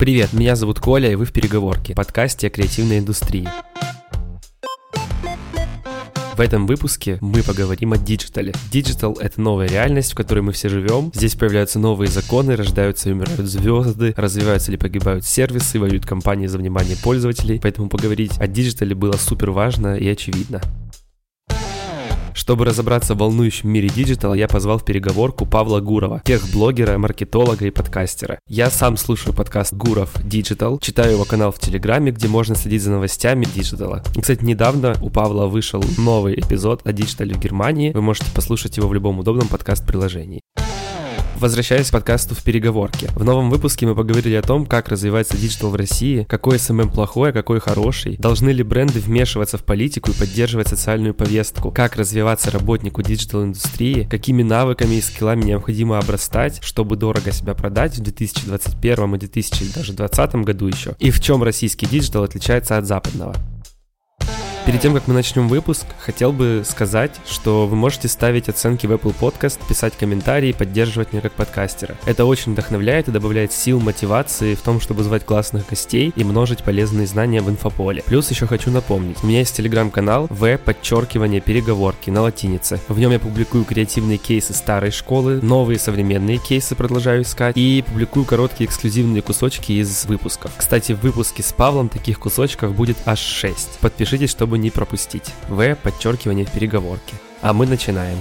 Привет, меня зовут Коля, и вы в «Переговорке» – подкасте о креативной индустрии. В этом выпуске мы поговорим о диджитале. Диджитал — это новая реальность, в которой мы все живем. Здесь появляются новые законы, рождаются и умирают звезды, развиваются или погибают сервисы, воюют компании за внимание пользователей. Поэтому поговорить о диджитале было супер важно и очевидно. Чтобы разобраться в волнующем мире диджитала, я позвал в переговорку Павла Гурова, техблогера, маркетолога и подкастера. Я сам слушаю подкаст Гуров Digital, читаю его канал в Телеграме, где можно следить за новостями диджитала. Кстати, недавно у Павла вышел новый эпизод о диджитале в Германии. Вы можете послушать его в любом удобном подкаст-приложении. Возвращаясь к подкасту в переговорке. В новом выпуске мы поговорили о том, как развивается диджитал в России, какой SMM плохой, а какой хороший, должны ли бренды вмешиваться в политику и поддерживать социальную повестку, как развиваться работнику диджитал-индустрии, какими навыками и скиллами необходимо обрастать, чтобы дорого себя продать в 2021 и 2020 году еще, и в чем российский диджитал отличается от западного. Перед тем, как мы начнем выпуск, хотел бы сказать, что вы можете ставить оценки в Apple Podcasts, писать комментарии, поддерживать меня как подкастера. Это очень вдохновляет и добавляет сил, мотивации в том, чтобы звать классных гостей и множить полезные знания в инфополе. Плюс еще хочу напомнить, у меня есть телеграм-канал в подчеркивание переговорки на латинице. В нем я публикую креативные кейсы старой школы, новые современные кейсы продолжаю искать и публикую короткие эксклюзивные кусочки из выпусков. Кстати, в выпуске с Павлом таких кусочков будет аж 6. Подпишитесь, чтобы не пропустить. В. Подчеркивание в переговорке. А мы начинаем.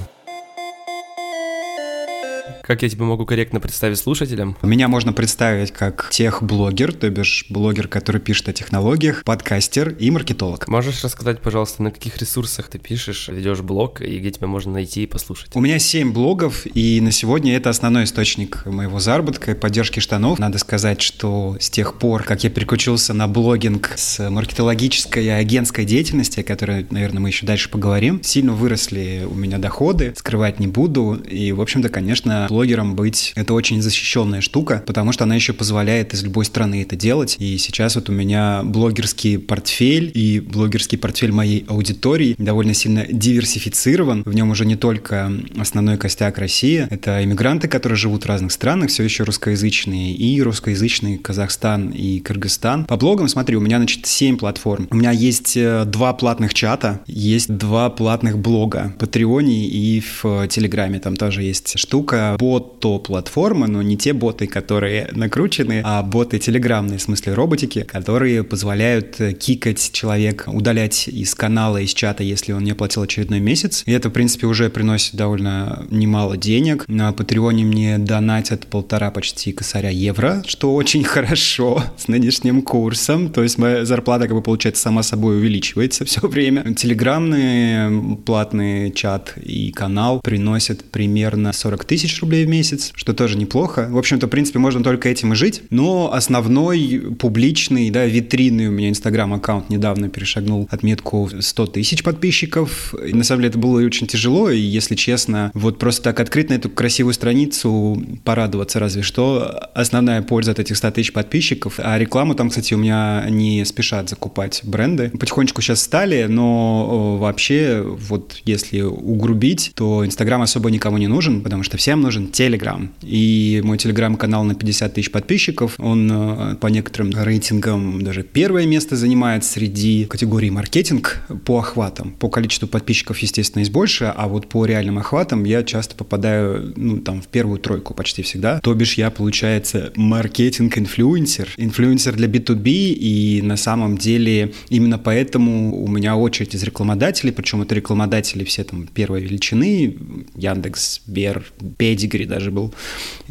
Как я тебя могу корректно представить слушателям? Меня можно представить как техблогер, то бишь блогер, который пишет о технологиях, подкастер и маркетолог. Можешь рассказать, пожалуйста, на каких ресурсах ты пишешь, ведешь блог и где тебя можно найти и послушать? У меня 7 блогов, и на сегодня это основной источник моего заработка и поддержки штанов. Надо сказать, что с тех пор, как я переключился на блогинг с маркетологической и агентской деятельности, о которой, наверное, мы еще дальше поговорим, сильно выросли у меня доходы, скрывать не буду. И, в общем-то, конечно, блогером быть это очень защищенная штука, потому что она еще позволяет из любой страны это делать. И сейчас вот у меня блогерский портфель и блогерский портфель моей аудитории довольно сильно диверсифицирован. В нем уже не только основной костяк России, это иммигранты, которые живут в разных странах, все еще русскоязычные, и русскоязычный Казахстан и Кыргызстан. По блогам, смотри, у меня, значит, 7 платформ. У меня есть э, два платных чата, есть два платных блога в Патреоне и в Телеграме. Там тоже есть штука бот-платформы, но не те боты, которые накручены, а боты телеграммные, в смысле роботики, которые позволяют кикать человека, удалять из канала, из чата, если он не оплатил очередной месяц. И это, в принципе, уже приносит довольно немало денег. На Патреоне мне донатят полтора почти косаря евро, что очень хорошо с нынешним курсом. То есть моя зарплата, как бы, получается, сама собой увеличивается все время. Телеграммный платный чат и канал приносят примерно 40 тысяч рублей рублей в месяц, что тоже неплохо. В общем-то, в принципе, можно только этим и жить. Но основной публичный, да, витринный у меня инстаграм-аккаунт недавно перешагнул отметку 100 тысяч подписчиков. И, на самом деле это было очень тяжело, и, если честно, вот просто так открыть на эту красивую страницу, порадоваться разве что, основная польза от этих 100 тысяч подписчиков. А рекламу там, кстати, у меня не спешат закупать бренды. Потихонечку сейчас стали, но вообще, вот если угрубить, то Инстаграм особо никому не нужен, потому что всем нужен Telegram. И мой Telegram-канал на 50 тысяч подписчиков, он э, по некоторым рейтингам даже первое место занимает среди категории маркетинг по охватам. По количеству подписчиков, естественно, есть больше, а вот по реальным охватам я часто попадаю, ну, там, в первую тройку почти всегда. То бишь я, получается, маркетинг-инфлюенсер, инфлюенсер для B2B, и на самом деле именно поэтому у меня очередь из рекламодателей, причем это рекламодатели все там первой величины, Яндекс, Бер, Педигри, Твиттере даже был.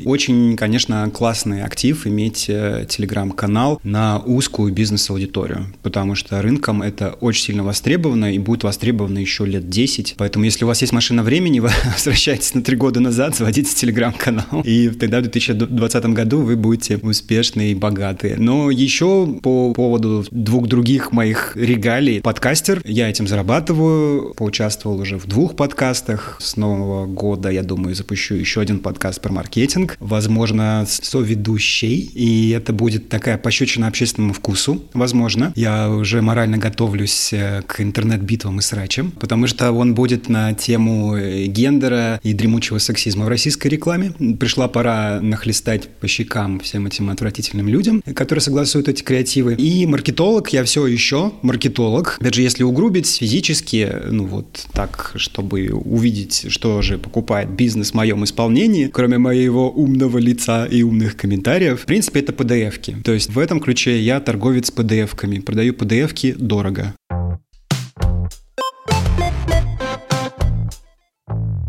Очень, конечно, классный актив иметь э, телеграм-канал на узкую бизнес-аудиторию, потому что рынком это очень сильно востребовано и будет востребовано еще лет 10. Поэтому, если у вас есть машина времени, вы возвращаетесь на три года назад, заводите телеграм-канал, и тогда в 2020 году вы будете успешны и богаты. Но еще по поводу двух других моих регалий, подкастер, я этим зарабатываю, поучаствовал уже в двух подкастах. С нового года, я думаю, запущу еще один подкаст про маркетинг, возможно, соведущей, и это будет такая пощечина общественному вкусу, возможно. Я уже морально готовлюсь э, к интернет-битвам и срачам, потому что он будет на тему э, гендера и дремучего сексизма в российской рекламе. Пришла пора нахлестать по щекам всем этим отвратительным людям, которые согласуют эти креативы. И маркетолог, я все еще маркетолог. Опять же, если угрубить физически, ну вот так, чтобы увидеть, что же покупает бизнес в моем исполнении, кроме моего умного лица и умных комментариев, в принципе, это PDF-ки. То есть в этом ключе я торговец PDF-ками. Продаю PDF-ки дорого.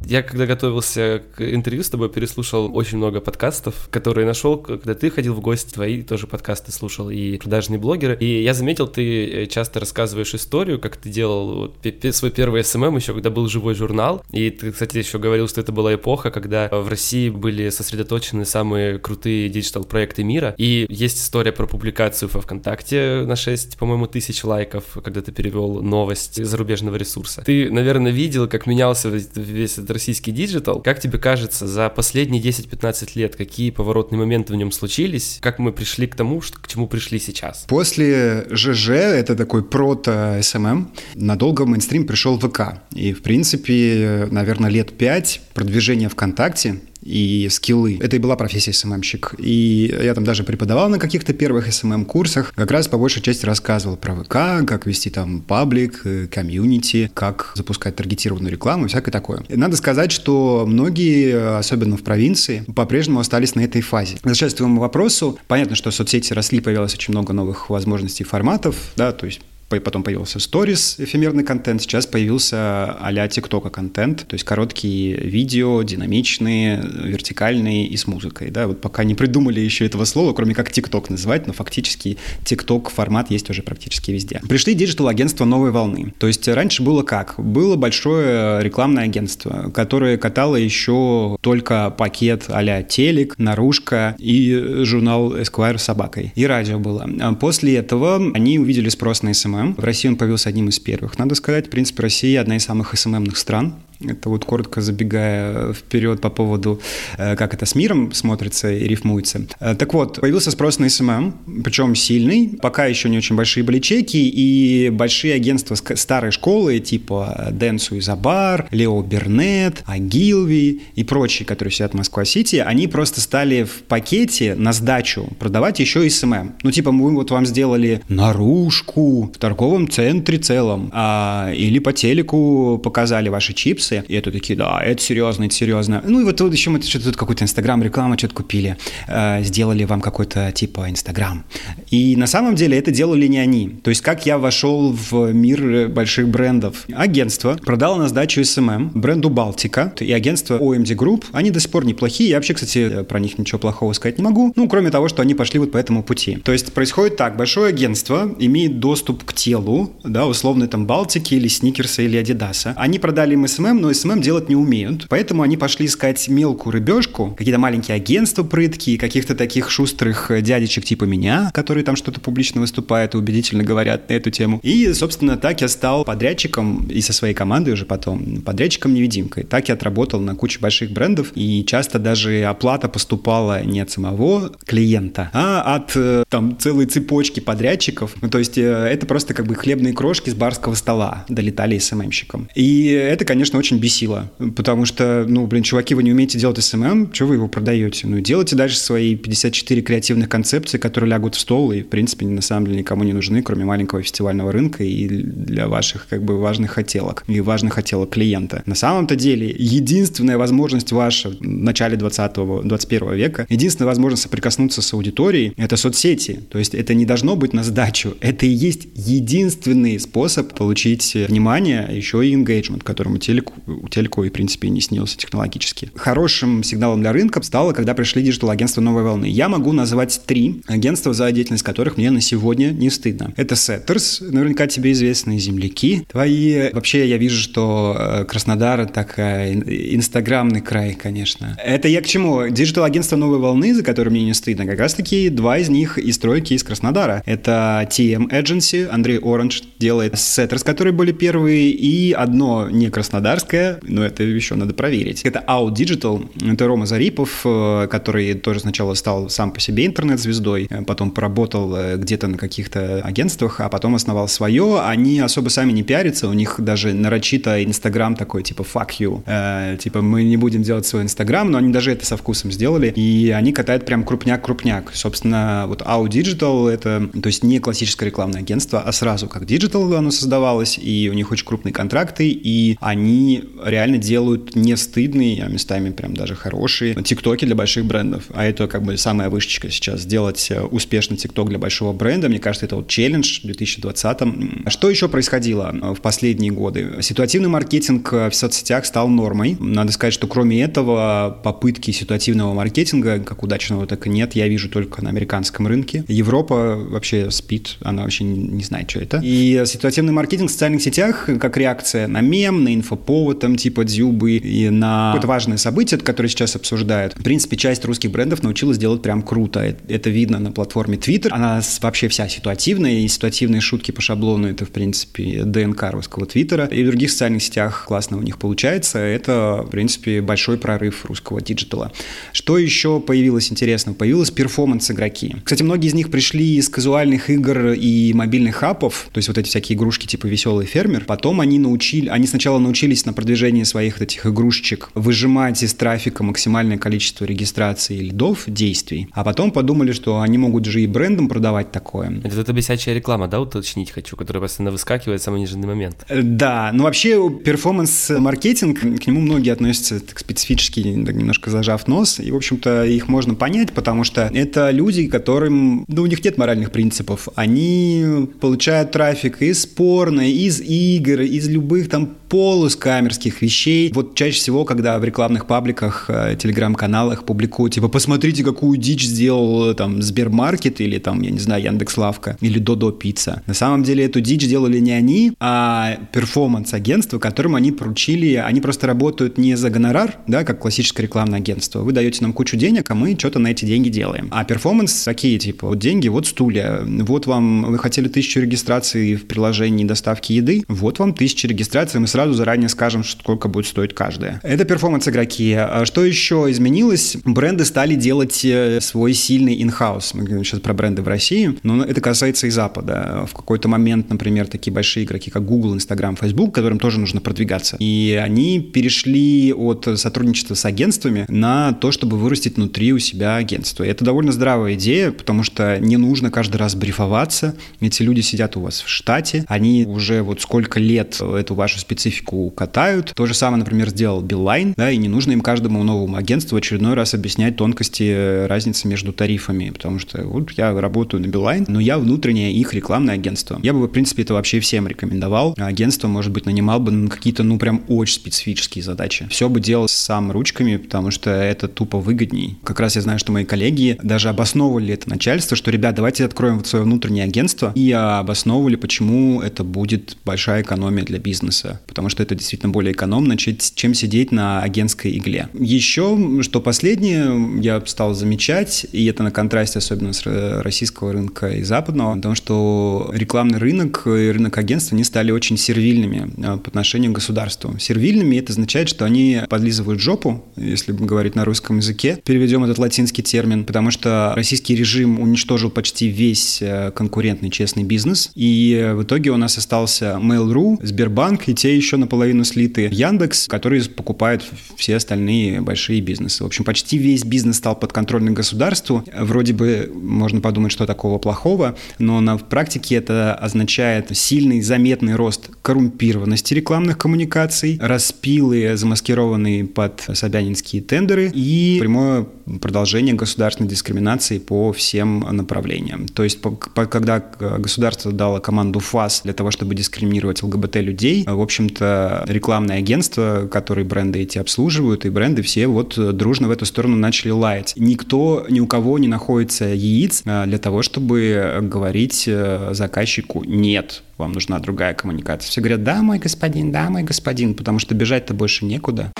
Я, когда готовился к интервью с тобой, переслушал очень много подкастов, которые нашел, когда ты ходил в гости, твои тоже подкасты слушал, и продажные блогеры. И я заметил, ты э, часто рассказываешь историю, как ты делал вот, свой первый SMM еще, когда был живой журнал. И ты, кстати, еще говорил, что это была эпоха, когда в России были сосредоточены самые крутые диджитал-проекты мира. И есть история про публикацию во ВКонтакте на 6, по-моему, тысяч лайков, когда ты перевел новость зарубежного ресурса. Ты, наверное, видел, как менялся весь этот российский диджитал. Как тебе кажется, за последние 10-15 лет какие поворотные моменты в нем случились? Как мы пришли к тому, что, к чему пришли сейчас? После ЖЖ, это такой прото- SMM, надолго в мейнстрим пришел ВК. И, в принципе, наверное, лет 5 продвижения ВКонтакте и скиллы. Это и была профессия СММщик. И я там даже преподавал на каких-то первых SMM -курсах, как раз по большей части рассказывал про ВК, как вести там паблик, э, комьюнити, как запускать таргетированную рекламу и всякое такое. И надо сказать, что многие, особенно в провинции, по-прежнему остались на этой фазе. Возвращаясь к твоему вопросу, понятно, что соцсети росли, появилось очень много новых возможностей форматов, да, то есть потом появился сторис, эфемерный контент, сейчас появился а-ля TikTok а контент, то есть короткие видео, динамичные, вертикальные и с музыкой, да, вот пока не придумали еще этого слова, кроме как TikTok называть, но фактически TikTok формат есть уже практически везде. Пришли диджитал-агентства новой волны, то есть раньше было как? Было большое рекламное агентство, которое катало еще только пакет а-ля телек, наружка и журнал Esquire с собакой, и радио было. После этого они увидели спрос на SMM, SMM. В России он появился одним из первых. Надо сказать, в принципе, Россия одна из самых СММных стран. Это вот коротко забегая вперед по поводу, э, как это с миром смотрится и рифмуется. Э, так вот, появился спрос на SMM, причем сильный. Пока еще не очень большие были чеки, и большие агентства старой школы, типа Dentsu Isobar, Leo Burnett, Ogilvy и прочие, которые сидят в Москва-Сити, они просто стали в пакете на сдачу продавать еще и SMM. Ну, типа, мы вот вам сделали наружку в торговом центре целом, а, или по телеку показали ваши чипсы, инвестиции. И это такие, да, это серьезно, это серьезно. Ну и вот тут еще мы что-то тут какой-то Инстаграм, реклама, что-то купили, э, сделали вам какой-то типа Инстаграм. И на самом деле это делали не они. То есть как я вошел в мир больших брендов. Агентство продало на сдачу SMM бренду Балтика и агентство OMD Group. Они до сих пор неплохие. Я вообще, кстати, про них ничего плохого сказать не могу. Ну, кроме того, что они пошли вот по этому пути. То есть происходит так. Большое агентство имеет доступ к телу, да, условно там Балтики или Сникерса или Адидаса. Они продали им Но SMM делать не умеют. Поэтому они пошли искать мелкую рыбешку, какие-то маленькие агентства прыткие, каких-то таких шустрых дядечек типа меня, которые там что-то публично выступают и убедительно говорят на эту тему. И, собственно, так я стал подрядчиком и со своей командой уже потом, подрядчиком-невидимкой. Так я отработал на куче больших брендов, и часто даже оплата поступала не от самого клиента, а от э, там целой цепочки подрядчиков. Ну, то есть э, это просто как бы хлебные крошки с барского стола долетали СММщикам. И это, конечно, очень очень бесило, потому что, ну, блин, чуваки, вы не умеете делать SMM, что вы его продаете? Ну, делайте дальше свои 54 креативных концепции, которые лягут в стол и, в принципе, на самом деле никому не нужны, кроме маленького фестивального рынка и для ваших, как бы, важных хотелок и важных хотелок клиента. На самом-то деле, единственная возможность ваша в начале 20-го, 21 века, единственная возможность соприкоснуться с аудиторией — это соцсети. То есть это не должно быть на сдачу. Это и есть единственный способ получить внимание, а еще и engagement, которому телеку у телеку и, в принципе, не снился технологически. Хорошим сигналом для рынка стало, когда пришли диджитал-агентства новой волны. Я могу назвать три агентства, за деятельность которых мне на сегодня не стыдно. Это Setters, наверняка тебе известные земляки. Твои, вообще, я вижу, что э, Краснодар такая инстаграмный край, конечно. Это я к чему? Диджитал-агентство новой волны, за которые мне не стыдно, как раз-таки два из них из стройки из Краснодара. Это TM Agency, Андрей Оранж делает Setters, которые были первые, и одно не Краснодар швейцарская, но это еще надо проверить. Это Out Digital, это Рома Зарипов, э, который тоже сначала стал сам по себе интернет-звездой, э, потом поработал э, где-то на каких-то агентствах, а потом основал свое. Они особо сами не пиарятся, у них даже нарочито Инстаграм такой, типа fuck you, э, типа мы не будем делать свой Инстаграм, но они даже это со вкусом сделали, и они катают прям крупняк-крупняк. Собственно, вот Out Digital это, то есть не классическое рекламное агентство, а сразу как Digital оно создавалось, и у них очень крупные контракты, и они реально делают не стыдные, а местами прям даже хорошие тиктоки для больших брендов. А это как бы самая вышечка сейчас, сделать э, успешный тикток для большого бренда. Мне кажется, это вот челлендж в 2020. Что еще происходило э, в последние годы? Ситуативный маркетинг э, в соцсетях стал нормой. Надо сказать, что кроме этого попытки ситуативного маркетинга, как удачного, так и нет, я вижу только на американском рынке. Европа вообще спит, она вообще не знает, что это. И ситуативный маркетинг в социальных сетях как реакция на мем, на инфоповод, там типа Дзюбы, и на какое-то важное событие, которое сейчас обсуждают. В принципе, часть русских брендов научилась делать прям круто. Это видно на платформе Twitter. Она вообще вся ситуативная, и ситуативные шутки по шаблону — это, в принципе, ДНК русского Твиттера. И в других социальных сетях классно у них получается. Это, в принципе, большой прорыв русского диджитала. Что еще появилось интересно? Появилось перформанс-игроки. Кстати, многие из них пришли из казуальных игр и мобильных апов, то есть вот эти всякие игрушки типа «Веселый фермер». Потом они научили, они сначала научились на продвижении своих этих игрушечек выжимать из трафика максимальное количество регистраций лидов, действий, а потом подумали, что они могут же и брендом продавать такое. Это, это бесячая реклама, да, уточнить хочу, которая постоянно выскакивает в самый нежный момент. Э, да, ну вообще перформанс-маркетинг, к нему многие относятся так специфически, немножко зажав нос, и, в общем-то, их можно понять, потому что это люди, которым, ну, у них нет моральных принципов, они получают трафик из порно, из игр, из любых там полускамерских вещей. Вот чаще всего, когда в рекламных пабликах, э, телеграм-каналах публикуют, типа, посмотрите, какую дичь сделал э, там Сбермаркет или там, я не знаю, Яндекс.Лавка или Додо Пицца. На самом деле эту дичь делали не они, а перформанс-агентство, которым они поручили, они просто работают не за гонорар, да, как классическое рекламное агентство. Вы даете нам кучу денег, а мы что-то на эти деньги делаем. А перформанс такие, типа, вот деньги, вот стулья, вот вам, вы хотели тысячу регистраций в приложении доставки еды, вот вам тысяча регистраций, мы сразу сразу заранее скажем, сколько будет стоить каждая. Это перформанс-игроки. А что еще изменилось? Бренды стали делать э, свой сильный инхаус. Мы говорим сейчас про бренды в России, но это касается и Запада. В какой-то момент, например, такие большие игроки, как Google, Instagram, Facebook, которым тоже нужно продвигаться. И они перешли от сотрудничества с агентствами на то, чтобы вырастить внутри у себя агентство. И это довольно здравая идея, потому что не нужно каждый раз брифоваться. Эти люди сидят у вас в штате, они уже вот сколько лет эту вашу специфику специфику катают. То же самое, например, сделал Билайн, да, и не нужно им каждому новому агентству очередной раз объяснять тонкости э, разницы между тарифами, потому что вот я работаю на Билайн, но я внутреннее их рекламное агентство. Я бы, в принципе, это вообще всем рекомендовал. Агентство, может быть, нанимал бы на какие-то, ну, прям очень специфические задачи. Все бы делал сам ручками, потому что это тупо выгодней. Как раз я знаю, что мои коллеги даже обосновывали это начальство, что, ребят, давайте откроем вот свое внутреннее агентство, и обосновывали, почему это будет большая экономия для бизнеса потому что это действительно более экономно, чем сидеть на агентской игле. Еще, что последнее, я стал замечать, и это на контрасте особенно с российского рынка и западного, потому что рекламный рынок и рынок агентства, они стали очень сервильными а, по отношению к государству. Сервильными это означает, что они подлизывают жопу, если говорить на русском языке. Переведем этот латинский термин, потому что российский режим уничтожил почти весь э, конкурентный честный бизнес, и в итоге у нас остался Mail.ru, Сбербанк и те еще наполовину слиты Яндекс, который покупает все остальные большие бизнесы. В общем, почти весь бизнес стал подконтрольным государству. Вроде бы можно подумать, что такого плохого, но на практике это означает сильный, заметный рост коррумпированности рекламных коммуникаций, распилы, замаскированные под собянинские тендеры и прямое продолжение государственной дискриминации по всем направлениям. То есть, когда государство дало команду ФАС для того, чтобы дискриминировать ЛГБТ-людей, в общем-то, рекламные агентства, которые бренды эти обслуживают, и бренды все вот дружно в эту сторону начали лаять. Никто, ни у кого не находится яиц а, для того, чтобы говорить э, заказчику «нет», вам нужна другая коммуникация. Все говорят «да, мой господин, да, мой господин», потому что бежать-то больше некуда.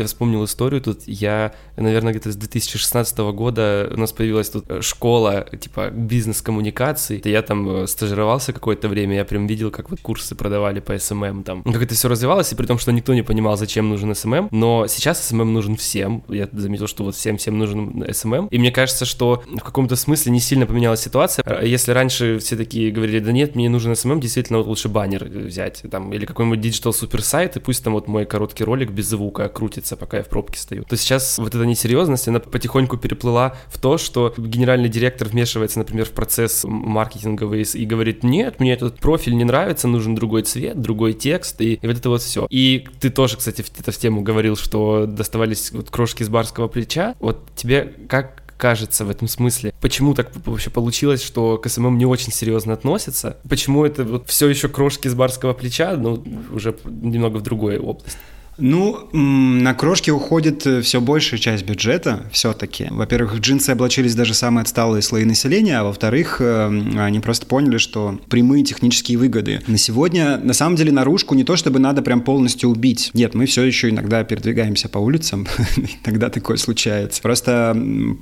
Я вспомнил историю тут. Я, наверное, где-то с 2016 года у нас появилась тут э, школа, типа, бизнес-коммуникаций. Я там э, стажировался какое-то время, я прям видел, как вот курсы продавали по SMM там. Как это все развивалось, и при том, что никто не понимал, зачем нужен SMM. Но сейчас SMM нужен всем. Я заметил, что вот всем-всем нужен SMM. И мне кажется, что в каком-то смысле не сильно поменялась ситуация. Если раньше все такие говорили, да нет, мне нужен SMM, действительно, вот лучше баннер взять, там, или какой-нибудь диджитал суперсайт, и пусть там вот мой короткий ролик без звука крутится, пока я в пробке стою. То сейчас вот эта несерьезность, она потихоньку переплыла в то, что генеральный директор вмешивается, например, в процесс маркетинговый и говорит, нет, мне этот профиль не нравится, нужен другой цвет, другой текст, и, и вот это вот все. И ты тоже, кстати, в, это в тему говорил, что доставались вот крошки с барского плеча. Вот тебе как кажется в этом смысле. Почему так вообще получилось, что к SMM не очень серьезно относятся? Почему это вот все еще крошки с барского плеча, но уже немного в другой области? Ну, на крошки уходит э, все большая часть бюджета все-таки. Во-первых, джинсы облачились даже самые отсталые слои населения, а во-вторых, э, они просто поняли, что прямые технические выгоды. На сегодня, на самом деле, наружку не то, чтобы надо прям полностью убить. Нет, мы все еще иногда передвигаемся по улицам, иногда такое случается. Просто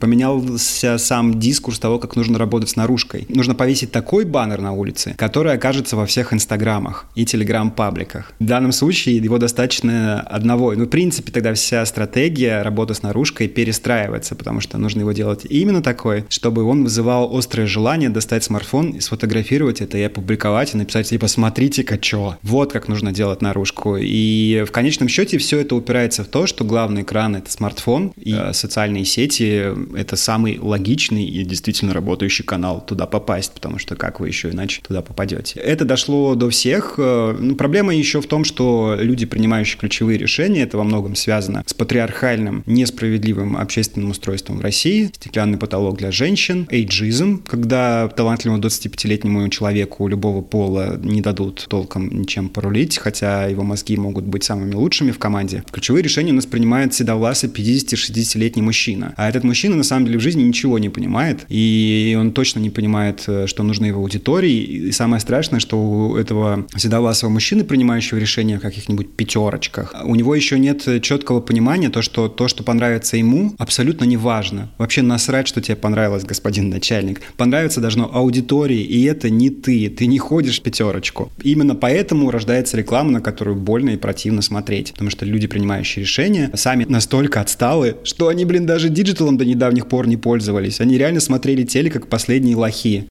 поменялся сам дискурс того, как нужно работать с наружкой. Нужно повесить такой баннер на улице, который окажется во всех инстаграмах и телеграм-пабликах. В данном случае его достаточно одного. Ну, в принципе, тогда вся стратегия работы с наружкой перестраивается, потому что нужно его делать именно такой, чтобы он вызывал острое желание достать смартфон и сфотографировать это и опубликовать, и написать, типа, смотрите-ка, что. Вот как нужно делать наружку. И в конечном счете все это упирается в то, что главный экран — это смартфон, и э, социальные сети — это самый логичный и действительно работающий канал туда попасть, потому что как вы еще иначе туда попадете. Это дошло до всех. Э, ну, проблема еще в том, что люди, принимающие ключевые решения. Это во многом связано с патриархальным, несправедливым общественным устройством в России, стеклянный потолок для женщин, эйджизм, когда талантливому 25-летнему человеку любого пола не дадут толком ничем порулить, хотя его мозги могут быть самыми лучшими в команде. Ключевые решения у нас принимает седовласый 50-60-летний мужчина. А этот мужчина на самом деле в жизни ничего не понимает, и он точно не понимает, э, что нужно его аудитории. И самое страшное, что у этого седовласого мужчины, принимающего решения в каких-нибудь пятерочках, у него еще нет четкого понимания, то, что то, что понравится ему, абсолютно не важно. Вообще насрать, что тебе понравилось, господин начальник. Понравиться должно аудитории, и это не ты. Ты не ходишь пятерочку. Именно поэтому рождается реклама, на которую больно и противно смотреть. Потому что люди, принимающие решения, сами настолько отсталы, что они, блин, даже диджиталом до недавних пор не пользовались. Они реально смотрели телек как последние лохи.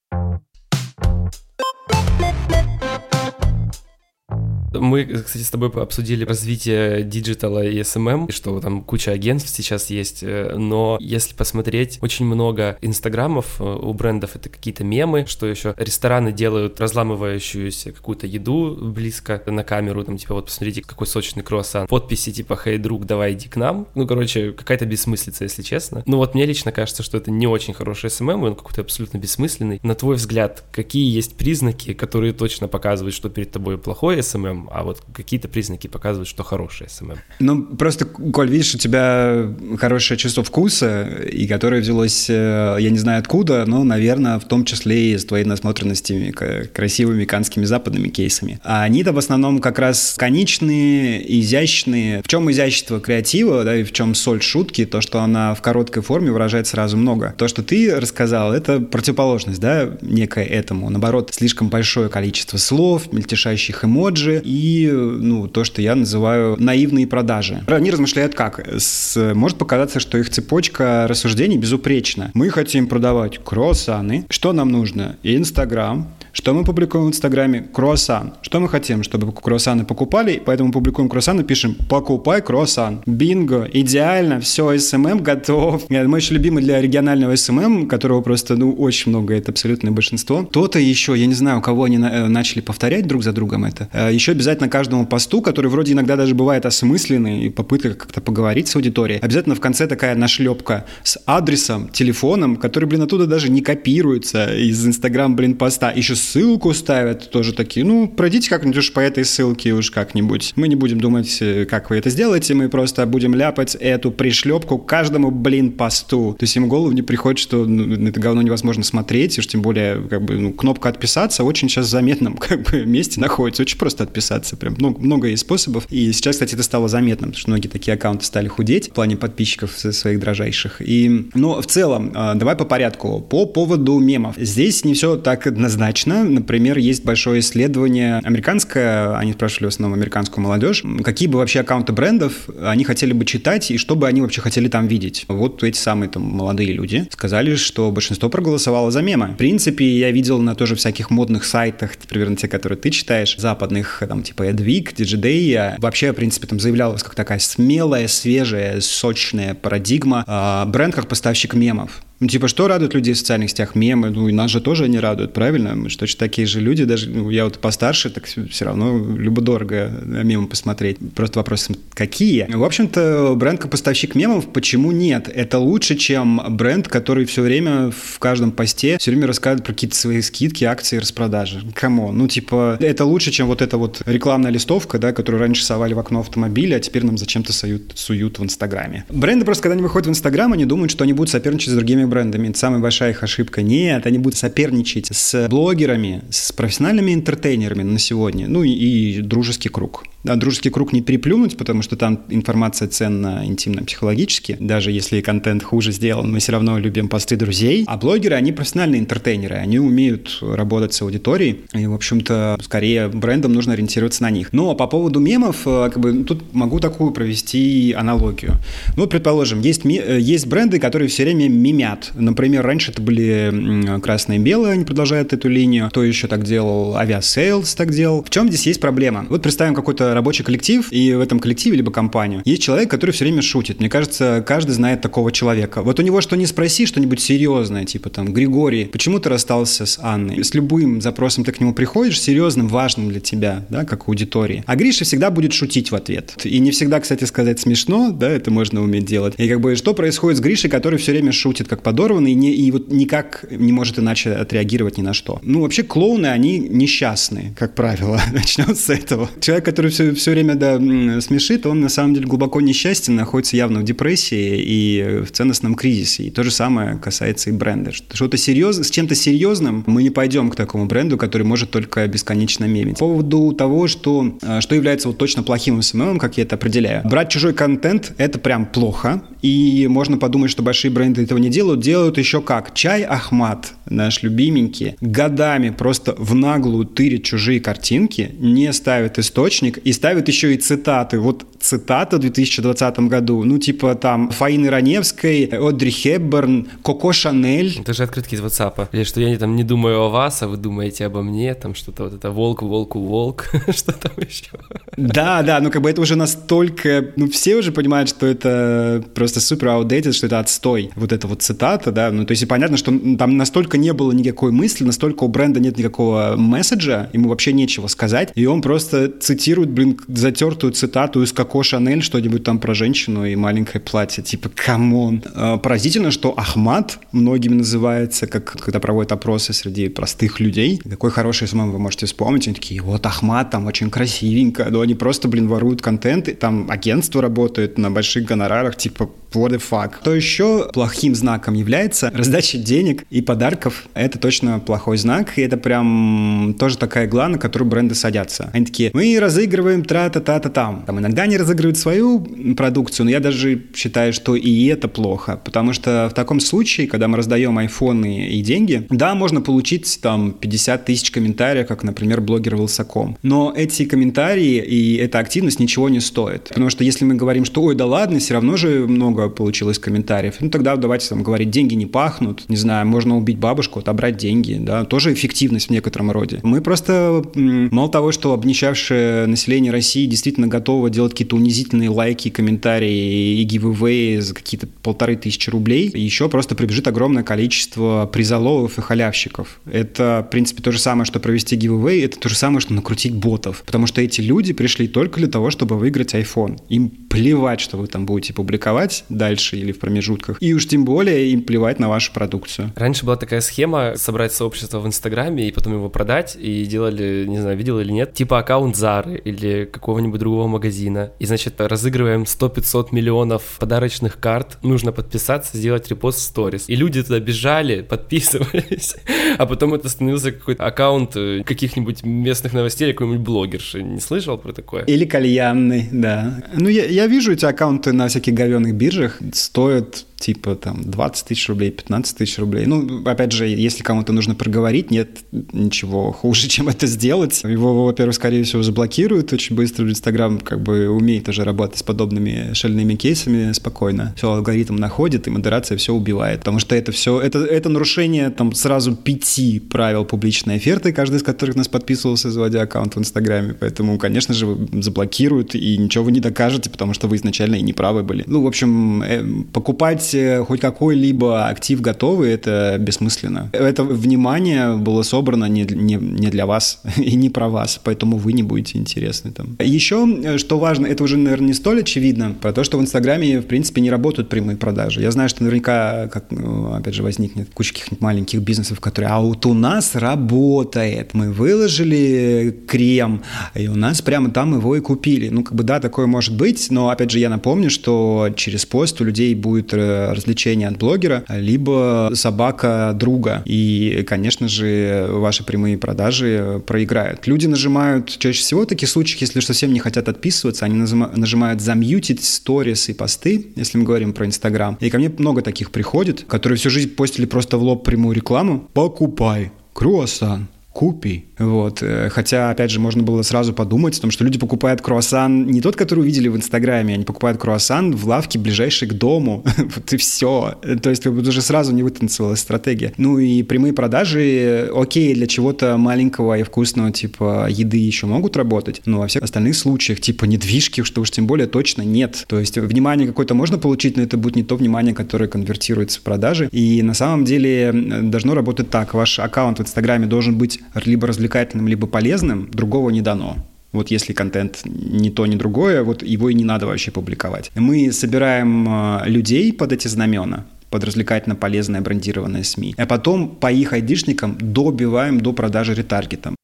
Мы, кстати, с тобой обсудили развитие диджитала и SMM, и что там куча агентств сейчас есть, э, но если посмотреть, очень много инстаграмов э, у брендов это какие-то мемы, что еще рестораны делают разламывающуюся какую-то еду близко на камеру, там типа вот посмотрите, какой сочный круассан, подписи типа «Хей, друг, давай иди к нам», ну, короче, какая-то бессмыслица, если честно. Ну вот мне лично кажется, что это не очень хороший SMM, он какой-то абсолютно бессмысленный. На твой взгляд, какие есть признаки, которые точно показывают, что перед тобой плохой SMM, а вот какие-то признаки показывают, что хороший SMM. Ну, просто, Коль, видишь, у тебя хорошее чувство вкуса, и которое взялось, э, я не знаю откуда, но, наверное, в том числе и из твоей насмотренности красивыми канскими западными кейсами. А они-то в основном как раз конечные, изящные. В чем изящество креатива, да, и в чем соль шутки, то, что она в короткой форме выражает сразу много. То, что ты рассказал, это противоположность, да, некое этому. Наоборот, слишком большое количество слов, мельтешащих эмоджи и и ну, то, что я называю наивные продажи. Они размышляют как? С, может показаться, что их цепочка рассуждений безупречна. Мы хотим продавать круассаны. Что нам нужно? Инстаграм, что мы публикуем в Инстаграме? Круассан. Что мы хотим, чтобы круассаны покупали, поэтому публикуем круассаны, пишем «покупай круассан». Бинго, идеально, все, SMM готов. Мой еще любимый для регионального SMM, которого просто, ну, очень много, это абсолютное большинство. То-то еще, я не знаю, у кого они э, начали повторять друг за другом это. Э, еще обязательно каждому посту, который вроде иногда даже бывает осмысленный, и попытка как-то поговорить с аудиторией, обязательно в конце такая нашлепка с адресом, телефоном, который, блин, оттуда даже не копируется из Инстаграм, блин, поста. Еще ссылку ставят, тоже такие, ну, пройдите как-нибудь уж по этой ссылке уж как-нибудь. Мы не будем думать, э, как вы это сделаете, мы просто будем ляпать эту пришлепку каждому, блин, посту. То есть им голову не приходит, что ну, это говно невозможно смотреть, и уж тем более, как бы, ну, кнопка «Отписаться» очень сейчас в заметном, как бы, месте находится. Очень просто отписаться, прям много, много есть способов. И сейчас, кстати, это стало заметным, что многие такие аккаунты стали худеть в плане подписчиков своих дрожайших. И, но в целом, а, давай по порядку. По поводу мемов. Здесь не все так однозначно. Например, есть большое исследование американское, они спрашивали в основном американскую молодежь, какие бы вообще аккаунты брендов они хотели бы читать и что бы они вообще хотели там видеть. Вот эти самые там молодые люди сказали, что большинство проголосовало за мемы. В принципе, я видел на тоже всяких модных сайтах, примерно те, которые ты читаешь, западных, там, типа Edwig, DigiDay, вообще, в принципе, там заявлялось как такая смелая, свежая, сочная парадигма, э, бренд как поставщик мемов. Ну, типа, что радует людей в социальных сетях? Мемы. Ну, и нас же тоже они радуют, правильно? Мы же точно такие же люди. Даже ну, я вот постарше, так все равно любо-дорого мемы посмотреть. Просто вопрос, какие? В общем-то, бренд как поставщик мемов, почему нет? Это лучше, чем бренд, который все время в каждом посте все время рассказывает про какие-то свои скидки, акции, распродажи. Кому? Ну, типа, это лучше, чем вот эта вот рекламная листовка, да, которую раньше совали в окно автомобиля, а теперь нам зачем-то суют, суют в Инстаграме. Бренды просто, когда они выходят в Инстаграм, они думают, что они будут соперничать с другими брендами. Это самая большая их ошибка. Нет, они будут соперничать с блогерами, с профессиональными интертейнерами на сегодня, ну и, и дружеский круг. Да, дружеский круг не переплюнуть, потому что там информация ценна интимно-психологически. Даже если контент хуже сделан, мы все равно любим посты друзей. А блогеры, они профессиональные интертейнеры, они умеют работать с аудиторией. И, в общем-то, скорее брендам нужно ориентироваться на них. Но по поводу мемов, э, как бы, тут могу такую провести аналогию. Ну, предположим, есть, э, есть бренды, которые все время мемят. Например, раньше это были красные и белые, они продолжают эту линию. Кто еще так делал? Aviasales так делал. В чем здесь есть проблема? Вот представим какой-то рабочий коллектив, и в этом коллективе либо компанию есть человек, который все время шутит. Мне кажется, каждый знает такого человека. Вот у него что не спроси, что-нибудь серьезное, типа там, Григорий, почему ты расстался с Анной? С любым запросом ты к нему приходишь, серьезным, важным для тебя, да, как аудитории. А Гриша всегда будет шутить в ответ. И не всегда, кстати, сказать смешно, да, это можно уметь делать. И как бы что происходит с Гришей, который все время шутит как подорванный и, не, и вот никак не может иначе отреагировать ни на что. Ну, вообще клоуны, они несчастные, как правило. Начнем с этого. Человек, который все, все время, да, смешит, он на самом деле глубоко несчастен, находится явно в депрессии и в ценностном кризисе. И то же самое касается и бренда. Что-то серьезно, с чем-то серьезным мы не пойдем к такому бренду, который может только бесконечно мемить. По поводу того, что, э, что является вот точно плохим СММ, как я это определяю. Брать чужой контент – это прям плохо. И можно подумать, что большие бренды этого не делают. Делают еще как. Чай Ахмат, наш любименький, годами просто в наглую тырит чужие картинки, не ставит источник и ставит еще и цитаты. Вот цитата в 2020 году, ну типа там Фаины Раневской, Одри Хепберн, Коко Шанель. Это же открытки из WhatsApp. Или что я там не думаю о вас, а вы думаете обо мне, там что-то вот это волк, волку, волк, что там еще. Да, да, ну как бы это уже настолько, ну все уже понимают, что это просто супер outdated, что это отстой. Вот эта вот цитата, да, ну то есть и понятно, что там настолько не было никакой мысли, настолько у бренда нет никакого месседжа, ему вообще нечего сказать, и он просто цитирует, блин, затертую цитату из Коко Шанель, что-нибудь там про женщину и маленькое платье, типа, come on. А, поразительно, что Ахмат многими называется, как когда проводят опросы среди простых людей. Какой хороший СММ вы можете вспомнить? Они такие, вот Ахмат там очень красивенько, но они просто, блин, воруют контент, и там агентство работает на больших гонорарах, типа, what the fuck. То еще плохим знаком является раздача денег и подарков. Это точно плохой знак, и это прям тоже такая игла, на которую бренды садятся. Они такие, мы разыгрываем тра-та-та-та там. Там иногда они разыгрывают свою продукцию, но я даже считаю, что и это плохо, потому что в таком случае, когда мы раздаем айфоны и деньги, да, можно получить там 50 тысяч комментариев, как, например, блогер Вилсаком. Но эти комментарии и эта активность ничего не стоит. Потому что если мы говорим, что ой, да ладно, все равно же много получилось комментариев, ну тогда давайте там говорить, деньги не пахнут, не знаю, можно убить бабушку, отобрать деньги, да, тоже эффективность в некотором роде. Мы просто, мало того, что обнищавшее население России действительно готово делать какие какие-то унизительные лайки, комментарии и гивэвэй за какие-то полторы тысячи рублей, еще просто прибежит огромное количество призоловов и халявщиков. Это, в принципе, то же самое, что провести гивэвэй, это то же самое, что накрутить ботов. Потому что эти люди пришли только для того, чтобы выиграть iPhone. Им плевать, что вы там будете публиковать дальше или в промежутках. И уж тем более им плевать на вашу продукцию. Раньше была такая схема собрать сообщество в Инстаграме и потом его продать, и делали, не знаю, видел или нет, типа аккаунт Зары или какого-нибудь другого магазина. И, значит, разыгрываем 100-500 миллионов подарочных карт, нужно подписаться, сделать репост в сторис. И люди туда бежали, подписывались, а потом это становился какой-то аккаунт э, каких-нибудь местных новостей, какой-нибудь блогерши. Не слышал про такое? Или кальянный, да. Ну, я, я вижу эти аккаунты на всяких говенных биржах, стоят типа там 20 тысяч рублей, 15 тысяч рублей. Ну, опять же, если кому-то нужно проговорить, нет ничего хуже, чем это сделать. Его, во-первых, скорее всего, заблокируют очень быстро. Инстаграм как бы умеет уже работать с подобными шальными кейсами спокойно. Все алгоритм находит, и модерация все убивает. Потому что это все, это, это нарушение там сразу пяти правил публичной оферты, каждый из которых нас подписывался, заводя аккаунт в Инстаграме. Поэтому, конечно же, заблокируют, и ничего вы не докажете, потому что вы изначально и неправы были. Ну, в общем, э, покупать иметь э, хоть какой-либо актив готовый, это бессмысленно. Это внимание было собрано не, не, не для вас и не про вас, поэтому вы не будете интересны там. Еще, э, что важно, это уже, наверное, не столь очевидно, про то, что в Инстаграме, в принципе, не работают прямые продажи. Я знаю, что наверняка, как, ну, опять же, возникнет куча каких-нибудь маленьких бизнесов, которые, а вот у нас работает, мы выложили крем, и у нас прямо там его и купили. Ну, как бы, да, такое может быть, но, опять же, я напомню, что через пост у людей будет э, развлечение от блогера, либо собака друга. И, конечно же, ваши прямые продажи проиграют. Люди нажимают чаще всего в таких случаях, если совсем не хотят отписываться, они нажимают замьютить сторис и посты, если мы говорим про Инстаграм. И ко мне много таких приходит, которые всю жизнь постили просто в лоб прямую рекламу. Покупай круассан, купи. Вот. Э, хотя, опять же, можно было сразу подумать о том, что люди покупают круассан не тот, который увидели в Инстаграме, они покупают круассан в лавке, ближайшей к дому. вот и все. То есть уже сразу не вытанцевалась стратегия. Ну и прямые продажи, окей, для чего-то маленького и вкусного типа еды еще могут работать, но во всех остальных случаях, типа недвижки, что уж тем более точно нет. То есть внимание какое-то можно получить, но это будет не то внимание, которое конвертируется в продажи. И на самом деле должно работать так. Ваш аккаунт в Инстаграме должен быть либо развлекательным, либо полезным, другого не дано. Вот если контент не то, ни другое, вот его и не надо вообще публиковать. Мы собираем э, людей под эти знамена, под развлекательно-полезное брендированное СМИ, а потом по их айдишникам добиваем до продажи ретаргетом.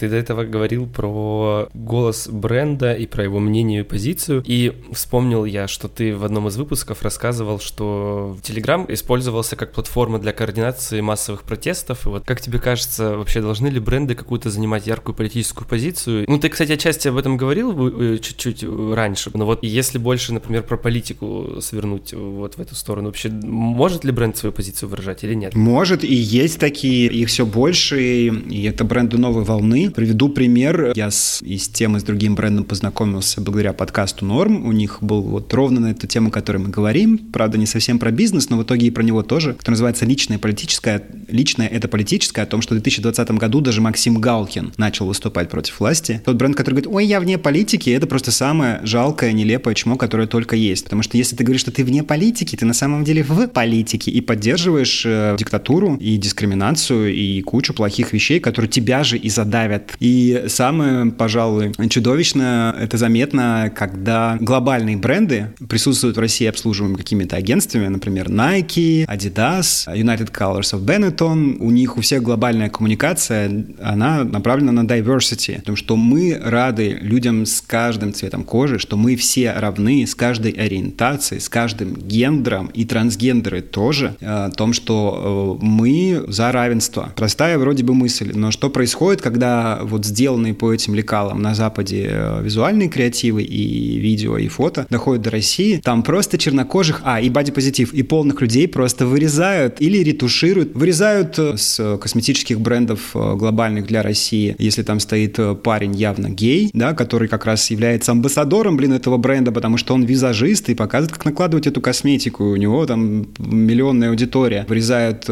Ты до этого говорил про голос бренда и про его мнение и позицию, и вспомнил я, что ты в одном из выпусков рассказывал, что Telegram использовался как платформа для координации массовых протестов, и вот как тебе кажется, вообще должны ли бренды какую-то занимать яркую политическую позицию? Ну, ты, кстати, отчасти об этом говорил э, чуть-чуть раньше, но вот если больше, например, про политику свернуть вот в эту сторону, вообще может ли бренд свою позицию выражать или нет? Может, и есть такие, их все больше, и это бренды новой волны, Приведу пример. Я с, и с тем, и с другим брендом познакомился благодаря подкасту «Норм». У них был вот ровно на эту тему, о которой мы говорим. Правда, не совсем про бизнес, но в итоге и про него тоже, который называется «Личное политическое». Личное — это политическое, о том, что в 2020 году даже Максим Галкин начал выступать против власти. Тот бренд, который говорит, ой, я вне политики, это просто самое жалкое, нелепое чмо, которое только есть. Потому что если ты говоришь, что ты вне политики, ты на самом деле в политике и поддерживаешь э, диктатуру и дискриминацию и кучу плохих вещей, которые тебя же и задавят бывает. И самое, пожалуй, чудовищно это заметно, когда глобальные бренды присутствуют в России обслуживаемыми какими-то агентствами, например, Nike, Adidas, United Colors of Benetton. У них у всех глобальная коммуникация, она направлена на diversity, потому что мы рады людям с каждым цветом кожи, что мы все равны с каждой ориентацией, с каждым гендером и трансгендеры тоже, э, о том, что э, мы за равенство. Простая вроде бы мысль, но что происходит, когда вот сделанные по этим лекалам на Западе э, визуальные креативы и видео, и фото доходят до России, там просто чернокожих, а, и бодипозитив, и полных людей просто вырезают или ретушируют. Вырезают э, с косметических брендов э, глобальных для России, если там стоит парень явно гей, да, который как раз является амбассадором, блин, этого бренда, потому что он визажист и показывает, как накладывать эту косметику. У него там миллионная аудитория. Вырезают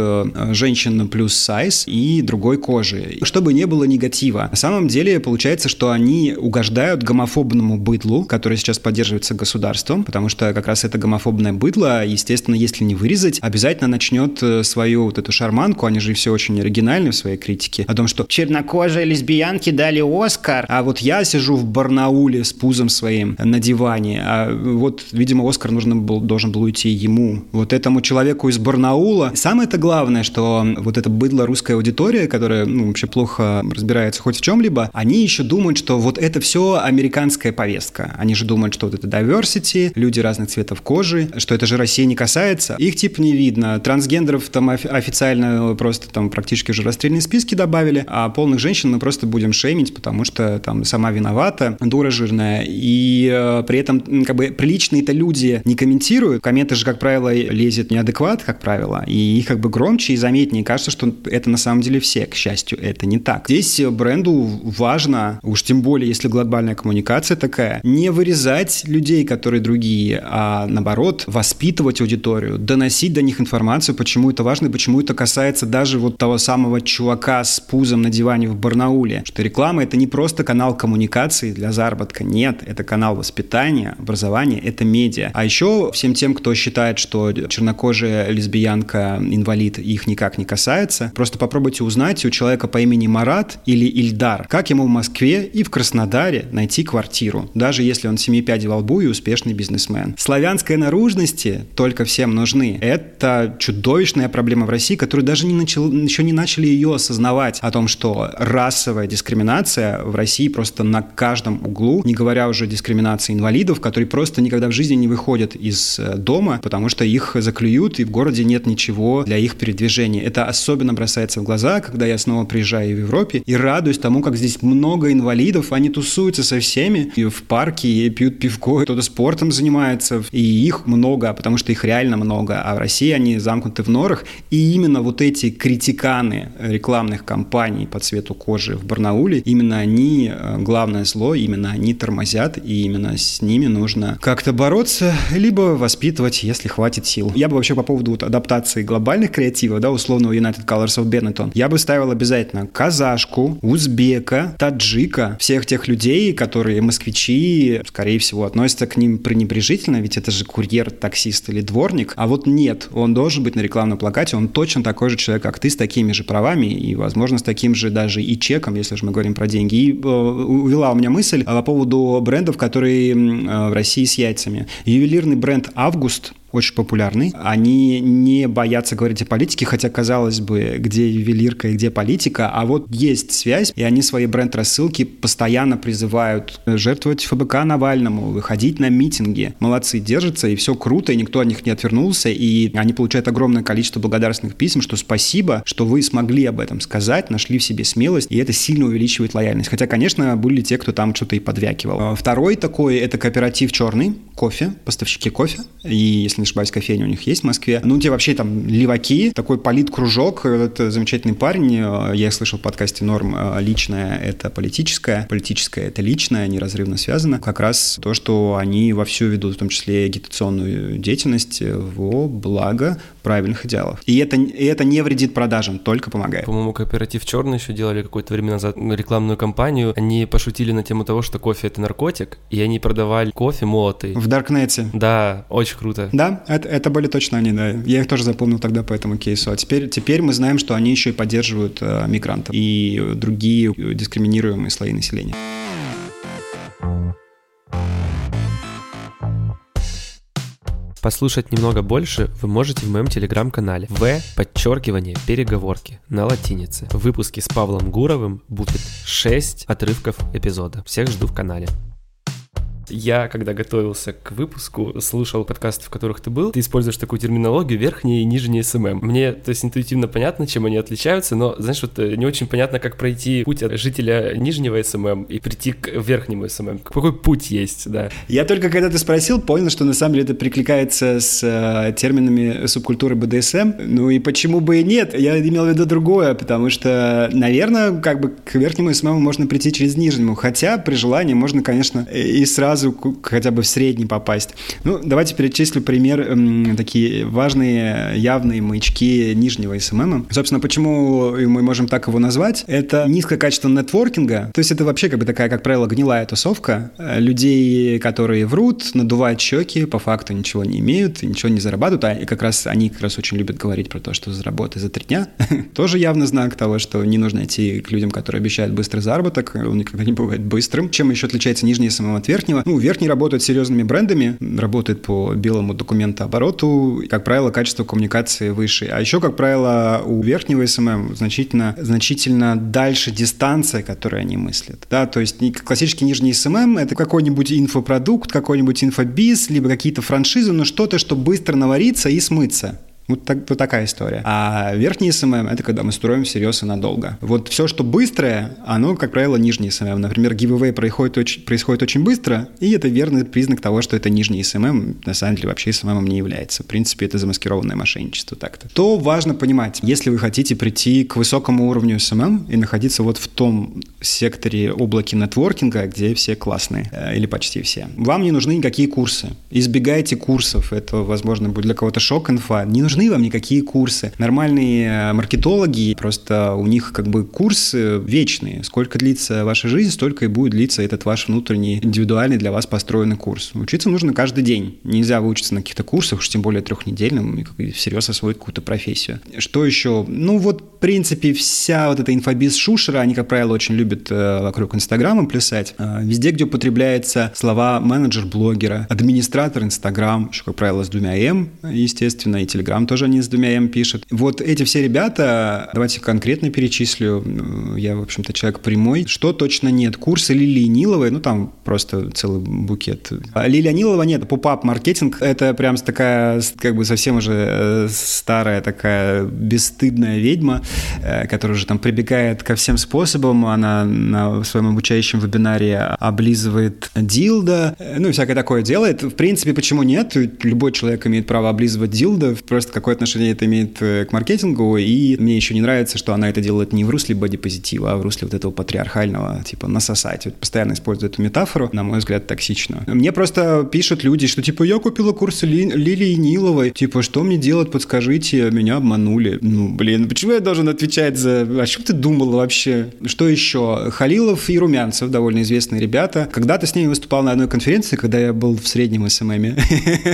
женщину плюс сайз и другой кожи. Чтобы не было негатива красиво. На самом деле получается, что они угождают гомофобному быдлу, который сейчас поддерживается государством, потому что как раз это гомофобное быдло, естественно, если не вырезать, обязательно начнет э, свою вот эту шарманку, они же все очень оригинальны в своей критике, о том, что чернокожие лесбиянки дали Оскар, а вот я сижу в Барнауле с пузом своим на диване, а вот, видимо, Оскар нужно был, должен был уйти ему, вот этому человеку из Барнаула. Самое-то главное, что вот эта быдло русская аудитория, которая ну, вообще плохо разбирается хоть в чем-либо, они еще думают, что вот это все американская повестка. Они же думают, что вот это diversity, люди разных цветов кожи, что это же России не касается. Их типа не видно. Трансгендеров там официально просто там практически уже расстрельные списки добавили, а полных женщин мы просто будем шеймить, потому что там сама виновата, дура жирная. И э, при этом как бы приличные-то люди не комментируют. Комменты же, как правило, лезет неадекват, как правило, и их как бы громче и заметнее. Кажется, что это на самом деле все, к счастью, это не так. Здесь бренду важно, уж тем более, если глобальная коммуникация такая, не вырезать людей, которые другие, а наоборот, воспитывать аудиторию, доносить до них информацию, почему это важно и почему это касается даже вот того самого чувака с пузом на диване в Барнауле. Что реклама — это не просто канал коммуникации для заработка, нет, это канал воспитания, образования, это медиа. А еще всем тем, кто считает, что чернокожая лесбиянка, инвалид, их никак не касается, просто попробуйте узнать у человека по имени Марат или Ильдар, как ему в Москве и в Краснодаре найти квартиру, даже если он семи пядей во лбу и успешный бизнесмен. Славянской наружности только всем нужны. Это чудовищная проблема в России, которую даже не начал, еще не начали ее осознавать, о том, что расовая дискриминация в России просто на каждом углу, не говоря уже о дискриминации инвалидов, которые просто никогда в жизни не выходят из э, дома, потому что их заклюют, и в городе нет ничего для их передвижения. Это особенно бросается в глаза, когда я снова приезжаю в Европе и радуюсь тому, как здесь много инвалидов, они тусуются со всеми и в парке, и пьют пивко, кто-то спортом занимается, и их много, потому что их реально много, а в России они замкнуты в норах, и именно вот эти критиканы рекламных кампаний по цвету кожи в Барнауле, именно они э, главное зло, именно они тормозят, и именно с ними нужно как-то бороться, либо воспитывать, если хватит сил. Я бы вообще по поводу вот адаптации глобальных креативов, да, условного United Colors of Benetton, я бы ставил обязательно казашку, узбека, таджика, всех тех людей, которые москвичи, скорее всего, относятся к ним пренебрежительно, ведь это же курьер, таксист или дворник. А вот нет, он должен быть на рекламном плакате, он точно такой же человек, как ты, с такими же правами и, возможно, с таким же даже и чеком, если же мы говорим про деньги. И э, увела у меня мысль по поводу брендов, которые э, в России с яйцами. Ювелирный бренд «Август» очень популярны. Они не боятся говорить о политике, хотя, казалось бы, где ювелирка и где политика, а вот есть связь, и они свои бренд-рассылки постоянно призывают жертвовать ФБК Навальному, выходить на митинги. Молодцы, держатся, и все круто, и никто от них не отвернулся, и они получают огромное количество благодарственных писем, что спасибо, что вы смогли об этом сказать, нашли в себе смелость, и это сильно увеличивает лояльность. Хотя, конечно, были те, кто там что-то и подвякивал. Второй такой, это кооператив черный, кофе, поставщики кофе, и если если не ошибаюсь, кофейня у них есть в Москве. Ну, те вообще там леваки, такой политкружок, это замечательный парень. Я слышал в подкасте «Норм» личное — это политическое, политическое — это личное, неразрывно связано. Как раз то, что они вовсю ведут, в том числе агитационную деятельность во благо правильных идеалов. И это, и это не вредит продажам, только помогает. По-моему, кооператив «Черный» еще делали какое-то время назад рекламную кампанию. Они пошутили на тему того, что кофе — это наркотик, и они продавали кофе молотый. В Даркнете. Да, очень круто. Да, это, это были точно они, да. Я их тоже запомнил тогда по этому кейсу. А теперь, теперь мы знаем, что они еще и поддерживают э, мигрантов и другие дискриминируемые слои населения. Послушать немного больше вы можете в моем телеграм-канале в подчеркивание переговорки на латинице. В выпуске с Павлом Гуровым будет 6 отрывков эпизода. Всех жду в канале. Я, когда готовился к выпуску, слушал подкасты, в которых ты был, ты используешь такую терминологию верхний и нижний СММ. Мне, то есть, интуитивно понятно, чем они отличаются, но, знаешь, вот э, не очень понятно, как пройти путь от жителя нижнего СММ и прийти к верхнему СММ. Какой путь есть, да? Я только когда ты спросил, понял, что на самом деле это перекликается с э, терминами субкультуры БДСМ. Ну и почему бы и нет? Я имел в виду другое, потому что, наверное, как бы к верхнему СММ можно прийти через нижнему, хотя при желании можно, конечно, и сразу базу хотя бы в средний попасть. Ну, давайте перечислю пример, такие важные, явные маячки нижнего СММ. Собственно, почему мы можем так его назвать? Это низкое качество нетворкинга, то есть это вообще как бы такая, как правило, гнилая тусовка э, людей, которые врут, надувают щеки, по факту ничего не имеют, ничего не зарабатывают, а как раз они как раз очень любят говорить про то, что заработай за три дня. Тоже явно знак того, что не нужно идти к людям, которые обещают быстрый заработок, он никогда не бывает быстрым. Чем еще отличается нижний СММ от верхнего? Ну, верхний работает серьезными брендами, работает по белому документообороту, как правило, качество коммуникации выше. А еще, как правило, у верхнего СММ значительно, значительно дальше дистанция, которую они мыслят. Да, то есть классический нижний СММ — это какой-нибудь инфопродукт, какой-нибудь инфобиз, либо какие-то франшизы, но что-то, что быстро наварится и смыться. Вот, так, вот такая история. А верхний СММ — это когда мы строим всерьез и надолго. Вот все, что быстрое, оно, как правило, нижний СММ. Например, giveaway происходит очень, происходит очень быстро, и это верный признак того, что это нижний СММ, на самом деле вообще СММ не является. В принципе, это замаскированное мошенничество так-то. То важно понимать, если вы хотите прийти к высокому уровню СММ и находиться вот в том секторе облаке нетворкинга, где все классные, э, или почти все, вам не нужны никакие курсы. Избегайте курсов, это, возможно, будет для кого-то шок-инфа. Не нужны нужны вам никакие курсы. Нормальные э, маркетологи, просто у них как бы курсы вечные. Сколько длится ваша жизнь, столько и будет длиться этот ваш внутренний, индивидуальный для вас построенный курс. Учиться нужно каждый день. Нельзя выучиться на каких-то курсах, уж тем более трехнедельным, и всерьез освоить какую-то профессию. Что еще? Ну вот, в принципе, вся вот эта инфобиз шушера, они, как правило, очень любят э, вокруг Инстаграма плясать. Э, везде, где употребляется слова менеджер блогера, администратор Инстаграм, еще, как правило, с двумя М, естественно, и Телеграм тоже они с двумя М пишут. Вот эти все ребята, давайте конкретно перечислю, я, в общем-то, человек прямой, что точно нет. Курсы Лилии Ниловой, ну там просто целый букет. А Лилия Нилова нет, поп-ап маркетинг, это прям такая, как бы совсем уже э, старая такая бесстыдная ведьма, э, которая уже там прибегает ко всем способам, она на своем обучающем вебинаре облизывает дилда, э, ну и всякое такое делает. В принципе, почему нет? Любой человек имеет право облизывать дилда, просто какое отношение это имеет э, к маркетингу, и мне еще не нравится, что она это делает не в русле бодипозитива, а в русле вот этого патриархального, типа, насосать. Вот постоянно использует эту метафору, на мой взгляд, токсично. Мне просто пишут люди, что, типа, я купила курсы Ли, Лилии Ниловой, типа, что мне делать, подскажите, меня обманули. Ну, блин, почему я должен отвечать за... О чем ты думала вообще? Что еще? Халилов и Румянцев, довольно известные ребята. Когда-то с ними выступал на одной конференции, когда я был в среднем СММе.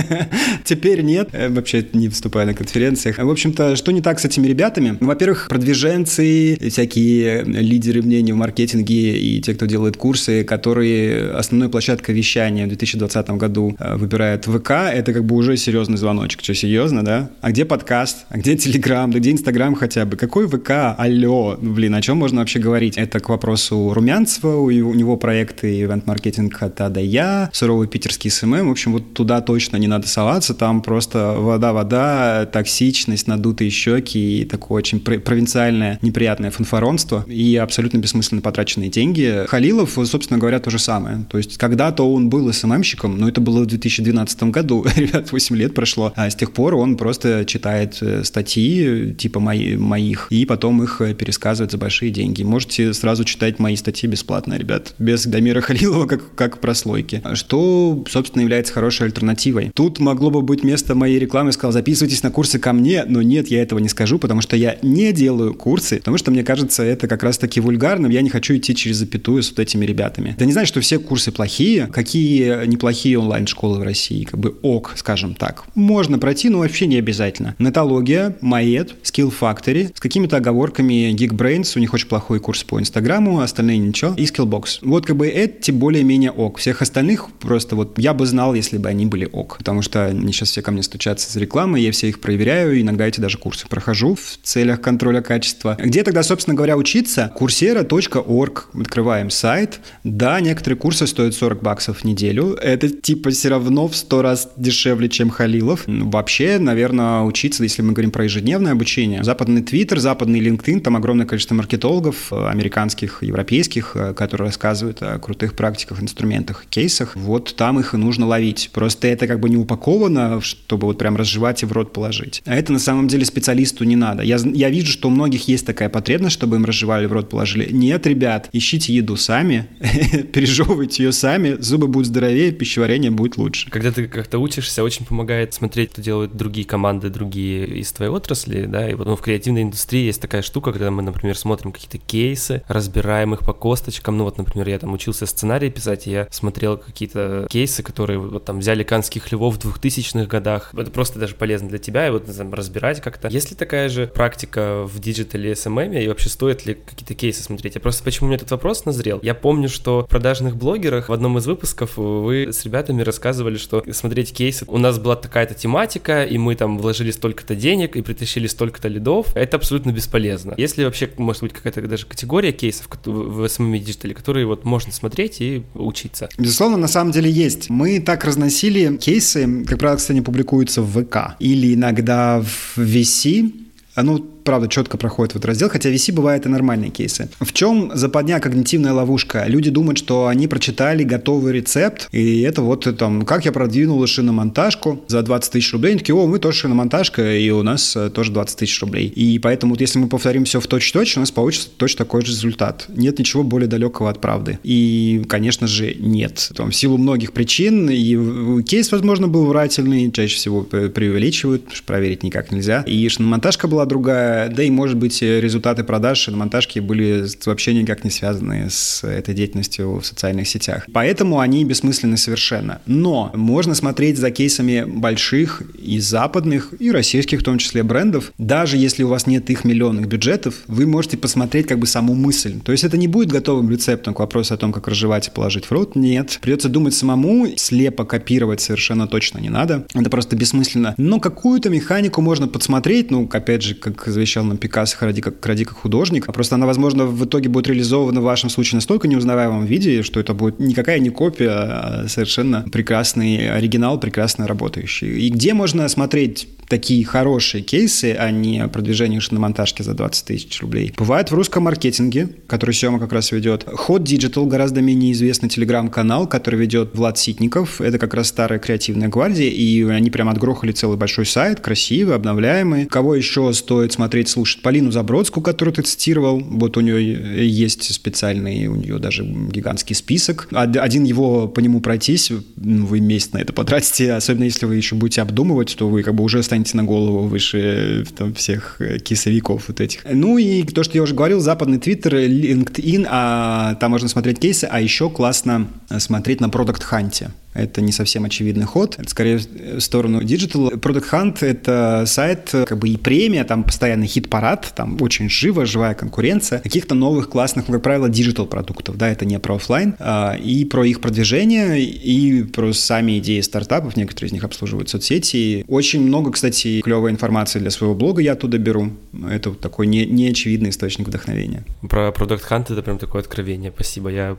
Теперь нет. Э, вообще не выступаю на конференциях. В общем-то, что не так с этими ребятами? Ну, во-первых, продвиженцы, всякие лидеры мнений в маркетинге и те, кто делает курсы, которые основной площадкой вещания в 2020 году э, выбирают ВК, это как бы уже серьезный звоночек. Что, серьезно, да? А где подкаст? А где Телеграм? Да где Инстаграм хотя бы? Какой ВК? Алло! Блин, о чем можно вообще говорить? Это к вопросу Румянцева, у него проекты ивент-маркетинг от А до Я, суровый питерский СММ. В общем, вот туда точно не надо соваться, там просто вода-вода, токсичность, надутые щеки и такое очень провинциальное неприятное фанфаронство и абсолютно бессмысленно потраченные деньги. Халилов, собственно говоря, то же самое. То есть когда-то он был СММщиком, но это было в 2012 году, ребят, 8 лет прошло, а с тех пор он просто читает э, статьи типа мои, моих и потом их э, пересказывает за большие деньги. Можете сразу читать мои статьи бесплатно, ребят, без Дамира Халилова, как, как прослойки. Что, собственно, является хорошей альтернативой. Тут могло бы быть место моей рекламы, сказал, записывайтесь на курсы ко мне, но нет, я этого не скажу, потому что я не делаю курсы, потому что мне кажется, это как раз-таки вульгарным, я не хочу идти через запятую с вот этими ребятами. Это не значит, что все курсы плохие, какие неплохие онлайн-школы в России, как бы ок, скажем так. Можно пройти, но вообще не обязательно. Нетология, Маэт, Skill Factory, с какими-то оговорками Geekbrains, у них очень плохой курс по Инстаграму, остальные ничего, и Skillbox. Вот как бы эти более-менее ок. Всех остальных просто вот я бы знал, если бы они были ок, потому что они сейчас все ко мне стучатся за рекламой, я все их проверяю, иногда эти даже курсы прохожу в целях контроля качества. Где тогда, собственно говоря, учиться? Coursera.org. Открываем сайт. Да, некоторые курсы стоят 40 баксов в неделю. Это типа все равно в 100 раз дешевле, чем Халилов. Ну, вообще, наверное, учиться, если мы говорим про ежедневное обучение. Западный Твиттер, западный LinkedIn, там огромное количество маркетологов, э, американских, европейских, э, которые рассказывают о крутых практиках, инструментах, кейсах. Вот там их и нужно ловить. Просто это как бы не упаковано, чтобы вот прям разжевать и в рот положить положить. А это на самом деле специалисту не надо. Я, я вижу, что у многих есть такая потребность, чтобы им разжевали в рот положили. Нет, ребят, ищите еду сами, пережевывайте ее сами, зубы будут здоровее, пищеварение будет лучше. Когда ты как-то учишься, очень помогает смотреть, что делают другие команды, другие из твоей отрасли, да, и вот ну, в креативной индустрии есть такая штука, когда мы, например, смотрим какие-то кейсы, разбираем их по косточкам, ну вот, например, я там учился сценарий писать, и я смотрел какие-то кейсы, которые вот там взяли канских львов в 2000-х годах, это просто даже полезно для тебя, и вот там, разбирать как-то. Есть ли такая же практика в диджитале SMM, и вообще стоит ли какие-то кейсы смотреть? Я просто почему меня этот вопрос назрел? Я помню, что в продажных блогерах в одном из выпусков вы с ребятами рассказывали, что смотреть кейсы, у нас была такая-то тематика, и мы там вложили столько-то денег и притащили столько-то лидов, это абсолютно бесполезно. Если вообще, может быть, какая-то даже категория кейсов в SMM диджитале, которые вот можно смотреть и учиться? Безусловно, на самом деле есть. Мы так разносили кейсы, как правило, кстати, публикуются в ВК или иногда в VC, ну, правда, четко проходит в этот раздел, хотя VC бывает и нормальные кейсы. В чем западня когнитивная ловушка? Люди думают, что они прочитали готовый рецепт, и это вот там, как я продвинул шиномонтажку за 20 тысяч рублей. Они такие, о, мы тоже шиномонтажка, и у нас э, тоже 20 тысяч рублей. И поэтому вот если мы повторим все в точь-точь, у нас получится точно такой же результат. Нет ничего более далекого от правды. И, конечно же, нет. Там, в силу многих причин, и кейс, возможно, был врательный, чаще всего преувеличивают, потому что проверить никак нельзя. И шиномонтажка была другая, да и, может быть, результаты продаж на монтажке были вообще никак не связаны с этой деятельностью в социальных сетях. Поэтому они бессмысленны совершенно. Но можно смотреть за кейсами больших и западных, и российских в том числе брендов. Даже если у вас нет их миллионных бюджетов, вы можете посмотреть как бы саму мысль. То есть это не будет готовым рецептом к вопросу о том, как разжевать и положить в рот. Нет. Придется думать самому, слепо копировать совершенно точно не надо. Это просто бессмысленно. Но какую-то механику можно подсмотреть, ну, опять же, как завещал нам Пикассо «Кради как, кради как художник», просто она, возможно, в итоге будет реализована в вашем случае настолько неузнаваемом виде, что это будет никакая не копия, а совершенно прекрасный оригинал, прекрасно работающий. И где можно смотреть такие хорошие кейсы, а не продвижение шиномонтажки за 20 тысяч рублей. Бывает в русском маркетинге, который Сема как раз ведет. Hot Digital, гораздо менее известный телеграм-канал, который ведет Влад Ситников. Это как раз старая креативная гвардия, и они прям отгрохали целый большой сайт, красивый, обновляемый. Кого еще стоит смотреть, слушать? Полину Забродскую, которую ты цитировал. Вот у нее есть специальный, у нее даже гигантский список. Один его по нему пройтись, ну, вы месяц на это потратите, особенно если вы еще будете обдумывать, то вы как бы уже станете станете на голову выше э, там, всех э, кисовиков вот этих. Ну и то, что я уже говорил, западный твиттер, LinkedIn, а там можно смотреть кейсы, а еще классно э, смотреть на продукт Hunt е это не совсем очевидный ход. Это скорее в сторону Digital. Product Hunt — это сайт, как бы и премия, там постоянный хит-парад, там очень живо, живая конкуренция каких-то новых классных, как правило, digital продуктов. Да, это не про офлайн, а, и про их продвижение, и про сами идеи стартапов. Некоторые из них обслуживают соцсети. Очень много, кстати, клевой информации для своего блога я оттуда беру. Это вот такой не, неочевидный источник вдохновения. Про Product Hunt это прям такое откровение. Спасибо. Я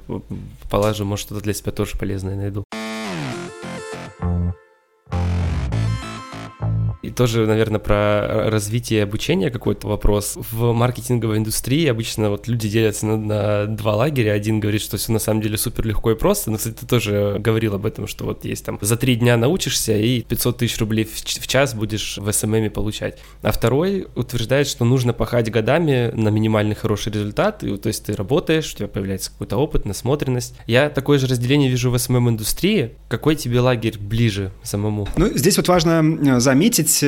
положу, может, что-то для себя тоже полезное найду. Тоже, наверное, про развитие обучения какой-то вопрос. В маркетинговой индустрии обычно вот люди делятся на, на два лагеря. Один говорит, что все на самом деле супер легко и просто. Но, кстати, ты тоже говорил об этом, что вот есть там за три дня научишься и 500 тысяч рублей в, в час будешь в СММе получать. А второй утверждает, что нужно пахать годами на минимальный хороший результат. И, то есть ты работаешь, у тебя появляется какой-то опыт, насмотренность. Я такое же разделение вижу в СММ-индустрии. Какой тебе лагерь ближе самому? Ну, здесь вот важно заметить, эм,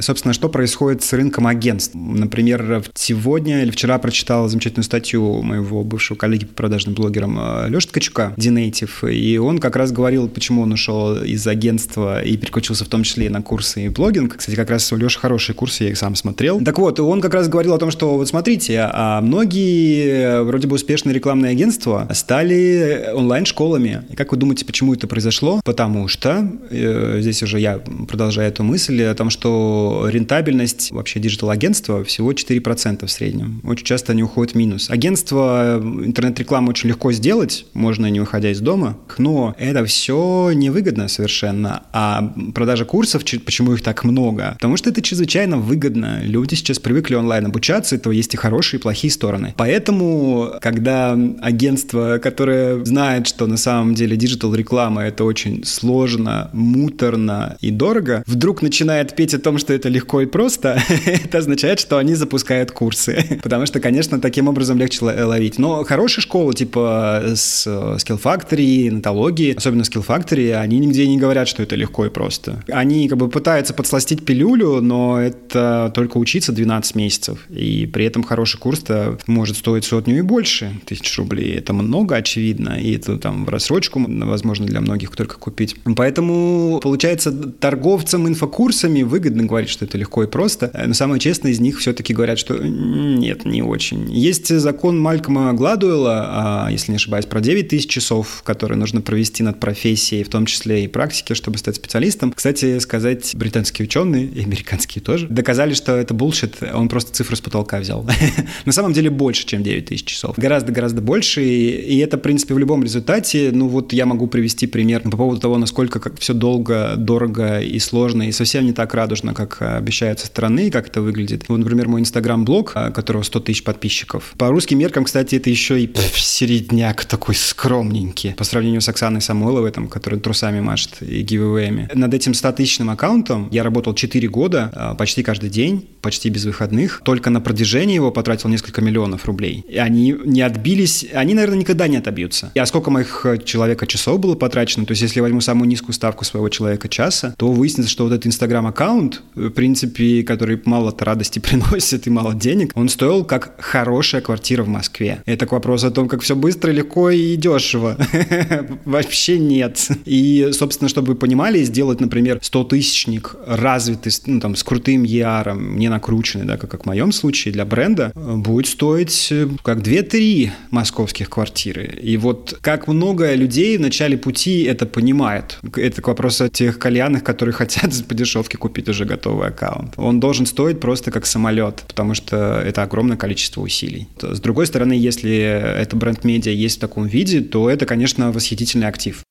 собственно, что происходит с рынком агентств. Например, сегодня или вчера прочитал замечательную статью моего бывшего коллеги по продажным блогерам э, Леши Ткачука, Динейтив, и он как раз говорил, почему он ушел из агентства и переключился в том числе и на курсы и блогинг. Кстати, как раз у Леши хорошие курсы, я их сам смотрел. Так вот, он как раз говорил о том, что вот смотрите, а многие э, вроде бы успешные рекламные агентства стали онлайн-школами. И как вы думаете, почему это произошло? Потому что, э, здесь уже я продолжаю эту мысль, мысль о том, что рентабельность вообще диджитал-агентства всего 4% в среднем. Очень часто они уходят в минус. Агентство интернет-рекламы очень легко сделать, можно не выходя из дома, но это все невыгодно совершенно. А продажа курсов, почему их так много? Потому что это чрезвычайно выгодно. Люди сейчас привыкли онлайн обучаться, этого есть и хорошие, и плохие стороны. Поэтому, когда агентство, которое знает, что на самом деле диджитал-реклама это очень сложно, муторно и дорого, вдруг вдруг начинает петь о том, что это легко и просто, это означает, что они запускают курсы. Потому что, конечно, таким образом легче ловить. Но хорошие школы, типа с Skill Factory, нотологии, особенно Skill Factory, они нигде не говорят, что это легко и просто. Они как бы пытаются подсластить пилюлю, но это только учиться 12 месяцев. И при этом хороший курс-то может стоить сотню и больше тысяч рублей. Это много, очевидно. И это там в рассрочку, возможно, для многих только купить. Поэтому, получается, торговцам инфокурсами выгодно говорить, что это легко и просто. Но самое честное из них все-таки говорят, что нет, не очень. Есть закон Малькома Гладуэлла, а, если не ошибаюсь, про 9 тысяч часов, которые нужно провести над профессией, в том числе и практики, чтобы стать специалистом. Кстати, сказать, британские ученые, и американские тоже, доказали, что это булшит, он просто цифру с потолка взял. На самом деле больше, чем 9 тысяч часов. Гораздо-гораздо больше, и это, в принципе, в любом результате, ну вот я могу привести пример по поводу того, насколько все долго, дорого и сложно, и совсем не так радужно, как обещают со стороны, как это выглядит. Вот, например, мой инстаграм-блог, а, которого 100 тысяч подписчиков. По русским меркам, кстати, это еще и середняк такой скромненький по сравнению с Оксаной Самойловой, там, которая трусами машет и гивэвэями. Над этим 100-тысячным аккаунтом я работал 4 года, а, почти каждый день, почти без выходных. Только на продвижение его потратил несколько миллионов рублей. И они не отбились, они, наверное, никогда не отобьются. И а сколько моих э, человека часов было потрачено? То есть, если я возьму самую низкую ставку своего человека часа, то выяснится, что вот этот инстаграм-аккаунт, в принципе, который мало радости приносит и мало денег, он стоил как хорошая квартира в Москве. Это к вопросу о том, как все быстро, легко и дешево. Вообще нет. И, собственно, чтобы вы понимали, сделать, например, 100-тысячник развитый, ну, там, с крутым ER, не накрученный, да, как, как в моем случае, для бренда, будет стоить э, как 2-3 московских квартиры. И вот как много людей в начале пути это понимают. Это к вопросу о тех кальянах, которые хотят по дешевке купить уже готовый аккаунт. Он должен стоить просто как самолет, потому что это огромное количество усилий. С другой стороны, если это бренд-медиа есть в таком виде, то это, конечно, восхитительный актив.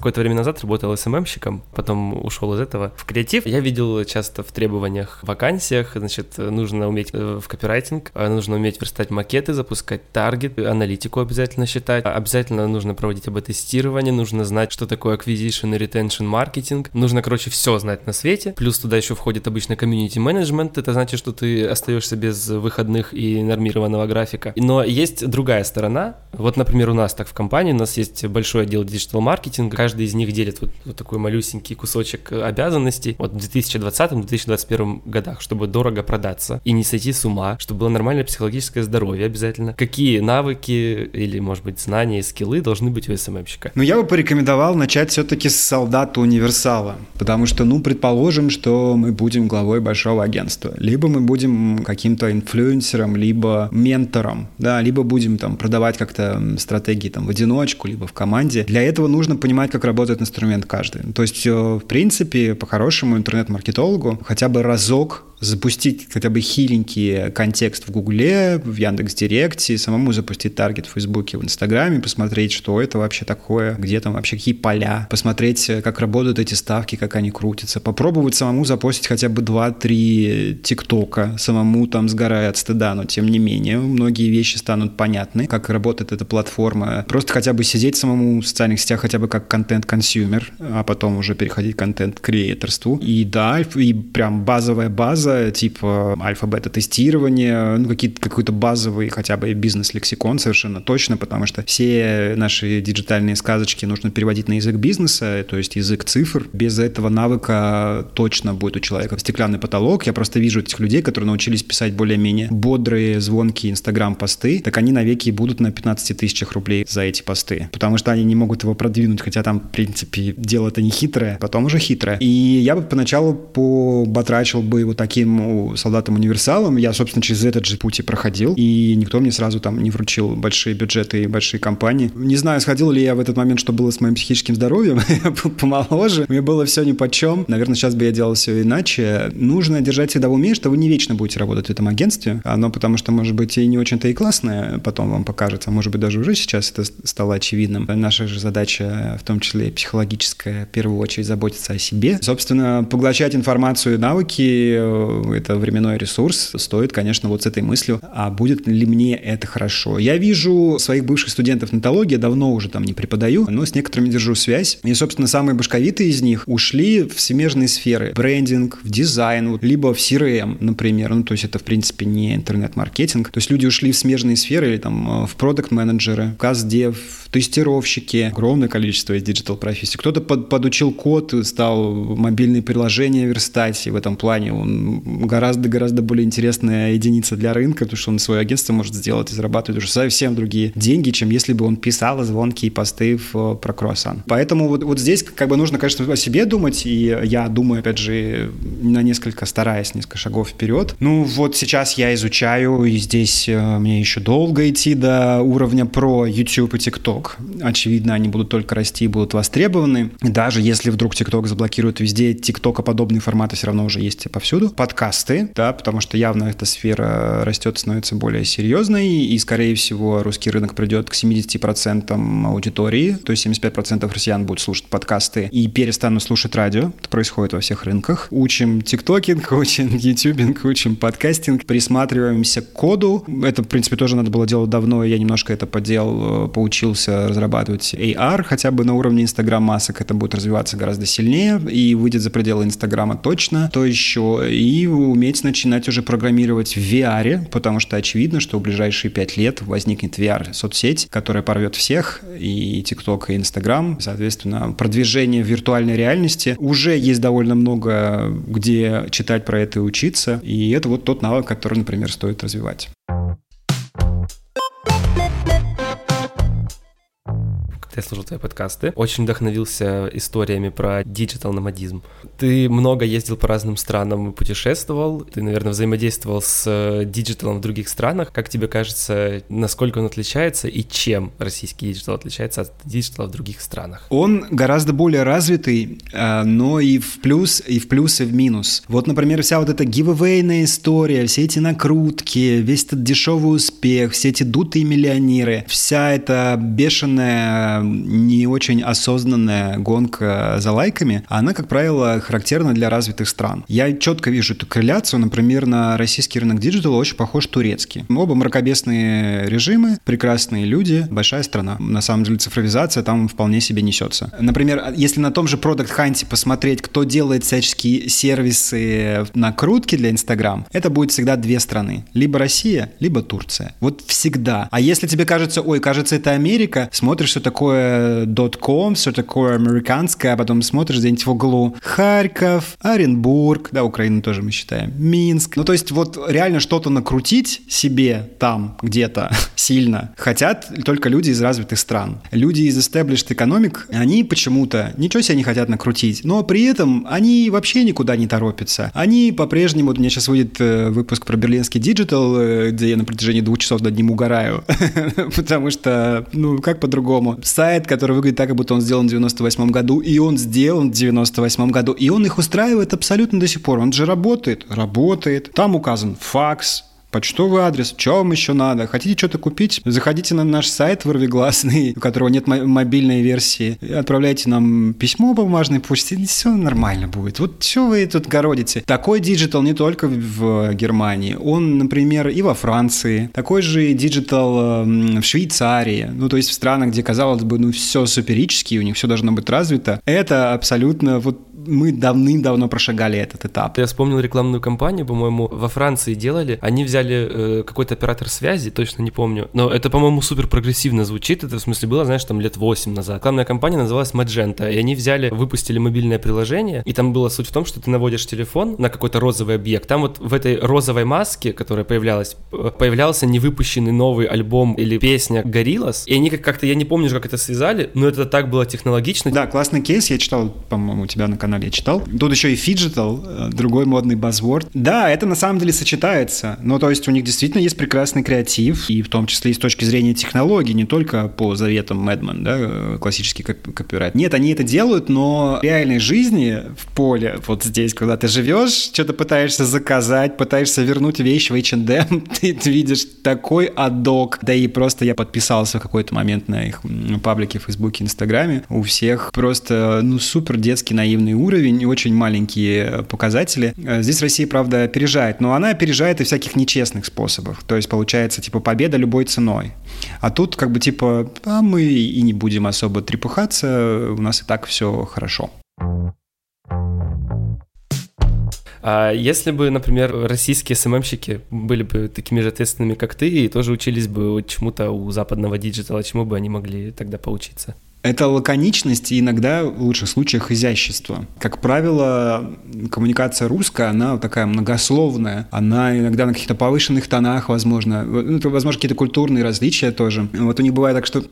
Какое-то время назад работал СММщиком, потом ушел из этого в креатив. Я видел часто в требованиях, вакансиях, значит, нужно уметь э, в копирайтинг, э, нужно уметь верстать макеты, запускать таргет, аналитику обязательно считать, обязательно нужно проводить АБ-тестирование, нужно знать, что такое acquisition и retention маркетинг, нужно, короче, все знать на свете, плюс туда еще входит обычно комьюнити менеджмент, это значит, что ты остаешься без выходных и нормированного графика. Но есть другая сторона, вот, например, у нас так в компании, у нас есть большой отдел диджитал маркетинга, каждый из них делит вот, вот такой малюсенький кусочек э, обязанностей вот в 2020-2021 годах, чтобы дорого продаться и не сойти с ума, чтобы было нормальное психологическое здоровье обязательно. Какие навыки или, может быть, знания и скиллы должны быть у СММщика? Ну, я бы порекомендовал начать все-таки с солдата универсала, потому что, ну, предположим, что мы будем главой большого агентства, либо мы будем каким-то инфлюенсером, либо ментором, да, либо будем там продавать как-то стратегии там в одиночку, либо в команде. Для этого нужно понимать, как как работает инструмент каждый. То есть, в принципе, по-хорошему интернет-маркетологу хотя бы разок запустить хотя бы хиленький контекст в Гугле, в Яндекс Директе, самому запустить таргет в Фейсбуке, в Инстаграме, посмотреть, что это вообще такое, где там вообще какие поля, посмотреть, как работают эти ставки, как они крутятся, попробовать самому запустить хотя бы 2-3 ТикТока, самому там сгорая от стыда, но тем не менее, многие вещи станут понятны, как работает эта платформа. Просто хотя бы сидеть самому в социальных сетях, хотя бы как content consumer, а потом уже переходить к контент-креаторству. И да, и прям базовая база, база, типа альфа-бета-тестирование, ну, какие-то, какой-то базовый хотя бы бизнес-лексикон совершенно точно, потому что все наши диджитальные сказочки нужно переводить на язык бизнеса, то есть язык цифр. Без этого навыка точно будет у человека стеклянный потолок. Я просто вижу этих людей, которые научились писать более-менее бодрые, звонкие инстаграм-посты, так они навеки будут на 15 тысячах рублей за эти посты, потому что они не могут его продвинуть, хотя там, в принципе, дело-то не хитрое, потом уже хитрое. И я бы поначалу побатрачил бы вот такие таким солдатом-универсалом. Я, собственно, через этот же путь и проходил, и никто мне сразу там не вручил большие бюджеты и большие компании. Не знаю, сходил ли я в этот момент, что было с моим психическим здоровьем, помоложе, мне было все ни по чем. Наверное, сейчас бы я делал все иначе. Нужно держать всегда в уме, что вы не вечно будете работать в этом агентстве, оно потому что, может быть, и не очень-то и классное потом вам покажется, может быть, даже уже сейчас это стало очевидным. Наша же задача, в том числе психологическая, в первую очередь заботиться о себе. Собственно, поглощать информацию и навыки это временной ресурс, стоит, конечно, вот с этой мыслью, а будет ли мне это хорошо. Я вижу своих бывших студентов Нетологии, давно уже там не преподаю, но с некоторыми держу связь. И, собственно, самые башковитые из них ушли в смежные сферы. Брендинг, в дизайн, либо в CRM, например. Ну, то есть это, в принципе, не интернет-маркетинг. То есть люди ушли в смежные сферы, или там в продукт-менеджеры, в custdev, тестировщики, огромное количество из диджитал-профессий. Кто-то под, подучил код, стал мобильные приложения верстать, и в этом плане он гораздо-гораздо более интересная единица для рынка, потому что он свое агентство может сделать и зарабатывать уже совсем другие деньги, чем если бы он писал звонкие посты в, про круассан. Поэтому вот, вот здесь как бы нужно, конечно, о себе думать, и я думаю, опять же, на несколько, стараясь несколько шагов вперед. Ну вот сейчас я изучаю, и здесь э, мне еще долго идти до уровня про YouTube и TikTok. Очевидно, они будут только расти и будут востребованы. Даже если вдруг TikTok заблокируют везде, TikTok подобные форматы все равно уже есть повсюду. Подкасты, да, потому что явно эта сфера растет, становится более серьезной, и, скорее всего, русский рынок придет к 70% аудитории, то есть 75% россиян будут слушать подкасты и перестанут слушать радио. Это происходит во всех рынках. Учим тиктокинг, учим ютубинг, учим подкастинг, присматриваемся к коду. Это, в принципе, тоже надо было делать давно, я немножко это поделал, поучился разрабатывать AR хотя бы на уровне Instagram масок, это будет развиваться гораздо сильнее и выйдет за пределы Инстаграма точно, то еще и уметь начинать уже программировать в VR, потому что очевидно, что в ближайшие пять лет возникнет VR-соцсеть, которая порвет всех, и TikTok, и Instagram, соответственно, продвижение в виртуальной реальности. Уже есть довольно много где читать про это и учиться, и это вот тот навык, который, например, стоит развивать. Я слушал твои подкасты, очень вдохновился историями про диджитал номадизм. Ты много ездил по разным странам, путешествовал, ты, наверное, взаимодействовал с э, диджиталом в других странах. Как тебе кажется, насколько он отличается и чем российский диджитал отличается от диджитала в других странах? Он гораздо более развитый, э, но и в плюс, и в плюс, и в минус. Вот, например, вся вот эта гивэвейная история, все эти накрутки, весь этот дешевый успех, все эти дутые миллионеры, вся эта бешеная не очень осознанная гонка за лайками, она, как правило, характерна для развитых стран. Я четко вижу эту корреляцию, например, на российский рынок диджитала очень похож турецкий. Оба мракобесные режимы, прекрасные люди, большая страна. На самом деле цифровизация там вполне себе несется. Например, если на том же Product Hunt посмотреть, кто делает всяческие сервисы накрутки для Instagram, это будет всегда две страны. Либо Россия, либо Турция. Вот всегда. А если тебе кажется, ой, кажется, это Америка, смотришь, что такое такое .com, все такое американское, а потом смотришь где-нибудь в углу Харьков, Оренбург, да, Украину тоже мы считаем, Минск. Ну, то есть вот реально что-то накрутить себе там где-то сильно хотят только люди из развитых стран. Люди из established economic, они почему-то ничего себе не хотят накрутить, но при этом они вообще никуда не торопятся. Они по-прежнему, вот у меня сейчас выйдет э, выпуск про берлинский диджитал, э, где я на протяжении двух часов над ним угораю, потому что, ну, как по-другому сайт, который выглядит так, как будто он сделан в 98 году, и он сделан в 98 году, и он их устраивает абсолютно до сих пор. Он же работает, работает. Там указан факс, почтовый адрес, что вам еще надо? Хотите что-то купить? Заходите на наш сайт вырвиглазный, у которого нет мобильной версии, отправляйте нам письмо по бумажной почте, и все нормально будет. Вот что вы тут городите? Такой диджитал не только в Германии, он, например, и во Франции, такой же диджитал эм, в Швейцарии, ну, то есть в странах, где, казалось бы, ну, все суперически, у них все должно быть развито. Это абсолютно вот мы давным-давно прошагали этот этап. Я вспомнил рекламную кампанию, по-моему, во Франции делали. Они взяли э, какой-то оператор связи, точно не помню. Но это, по-моему, супер прогрессивно звучит. Это, в смысле, было, знаешь, там лет 8 назад. Рекламная кампания называлась Magenta. И они взяли, выпустили мобильное приложение. И там была суть в том, что ты наводишь телефон на какой-то розовый объект. Там вот в этой розовой маске, которая появлялась, э, появлялся невыпущенный новый альбом или песня Gorillaz. И они как-то, я не помню, как это связали, но это так было технологично. Да, классный кейс. Я читал, по-моему, у тебя на канале канале я читал. Тут еще и фиджитал, э, другой модный базворд. Да, это на самом деле сочетается. Ну, то есть у них действительно есть прекрасный креатив, и в том числе и с точки зрения технологий, не только по заветам Мэдман, да, э, классический копирайт. Нет, они это делают, но в реальной жизни в поле, вот здесь, когда ты живешь, что-то пытаешься заказать, пытаешься вернуть вещь в H&M, ты, ты видишь такой адок. Да и просто я подписался в какой-то момент на их паблике в Фейсбуке, Инстаграме. У всех просто, ну, супер детский наивный уровень, очень маленькие показатели. Здесь Россия, правда, опережает, но она опережает и всяких нечестных способах. То есть получается, типа, победа любой ценой. А тут как бы типа, а мы и не будем особо трепыхаться, у нас и так все хорошо. А если бы, например, российские СММщики были бы такими же ответственными, как ты, и тоже учились бы чему-то у западного диджитала, чему бы они могли тогда поучиться? Это лаконичность и иногда, в лучших случаях, изящество. Как правило, коммуникация русская, она такая многословная. Она иногда на каких-то повышенных тонах, возможно. Ну, возможно, какие-то культурные различия тоже. Вот у них бывает так, что...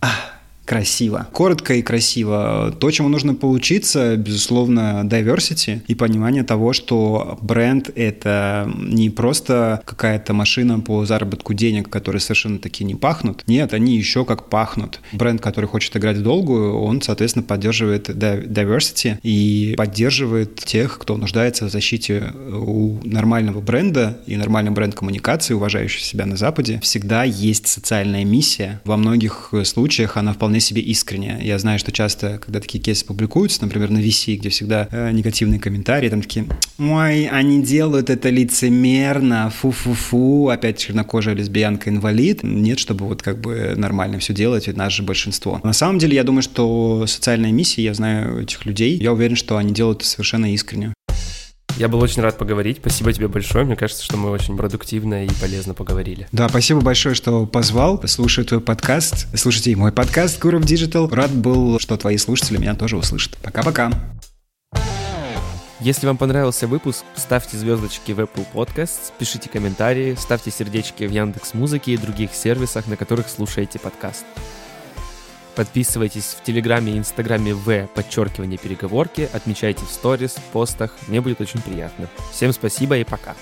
Ах, красиво. Коротко и красиво. То, чему нужно поучиться, безусловно, diversity и понимание того, что бренд — это не просто какая-то машина по заработку денег, которые совершенно таки не пахнут. Нет, они еще как пахнут. Бренд, который хочет играть в долгую, он, соответственно, поддерживает diversity и поддерживает тех, кто нуждается в защите у нормального бренда и нормальной бренд-коммуникации, уважающей себя на Западе. Всегда есть социальная миссия. Во многих случаях она вполне вполне себе искренне. Я знаю, что часто, когда такие кейсы публикуются, например, на VC, где всегда э, негативные комментарии, там такие, ой, они делают это лицемерно, фу-фу-фу, опять чернокожая лесбиянка-инвалид. Нет, чтобы вот как бы нормально все делать, ведь нас же большинство. На самом деле, я думаю, что социальная миссия, я знаю этих людей, я уверен, что они делают это совершенно искренне. Я был очень рад поговорить. Спасибо тебе большое. Мне кажется, что мы очень продуктивно и полезно поговорили. Да, спасибо большое, что позвал. Слушаю твой подкаст. Слушайте мой подкаст Гуров Digital. Рад был, что твои слушатели меня тоже услышат. Пока-пока. Если вам понравился выпуск, ставьте звездочки в Apple Podcasts, пишите комментарии, ставьте сердечки в Яндекс Музыке и других сервисах, на которых слушаете подкаст. Подписывайтесь в Телеграме и Инстаграме в подчеркивание переговорки, отмечайте в сторис, постах, мне будет очень приятно. Всем спасибо и пока.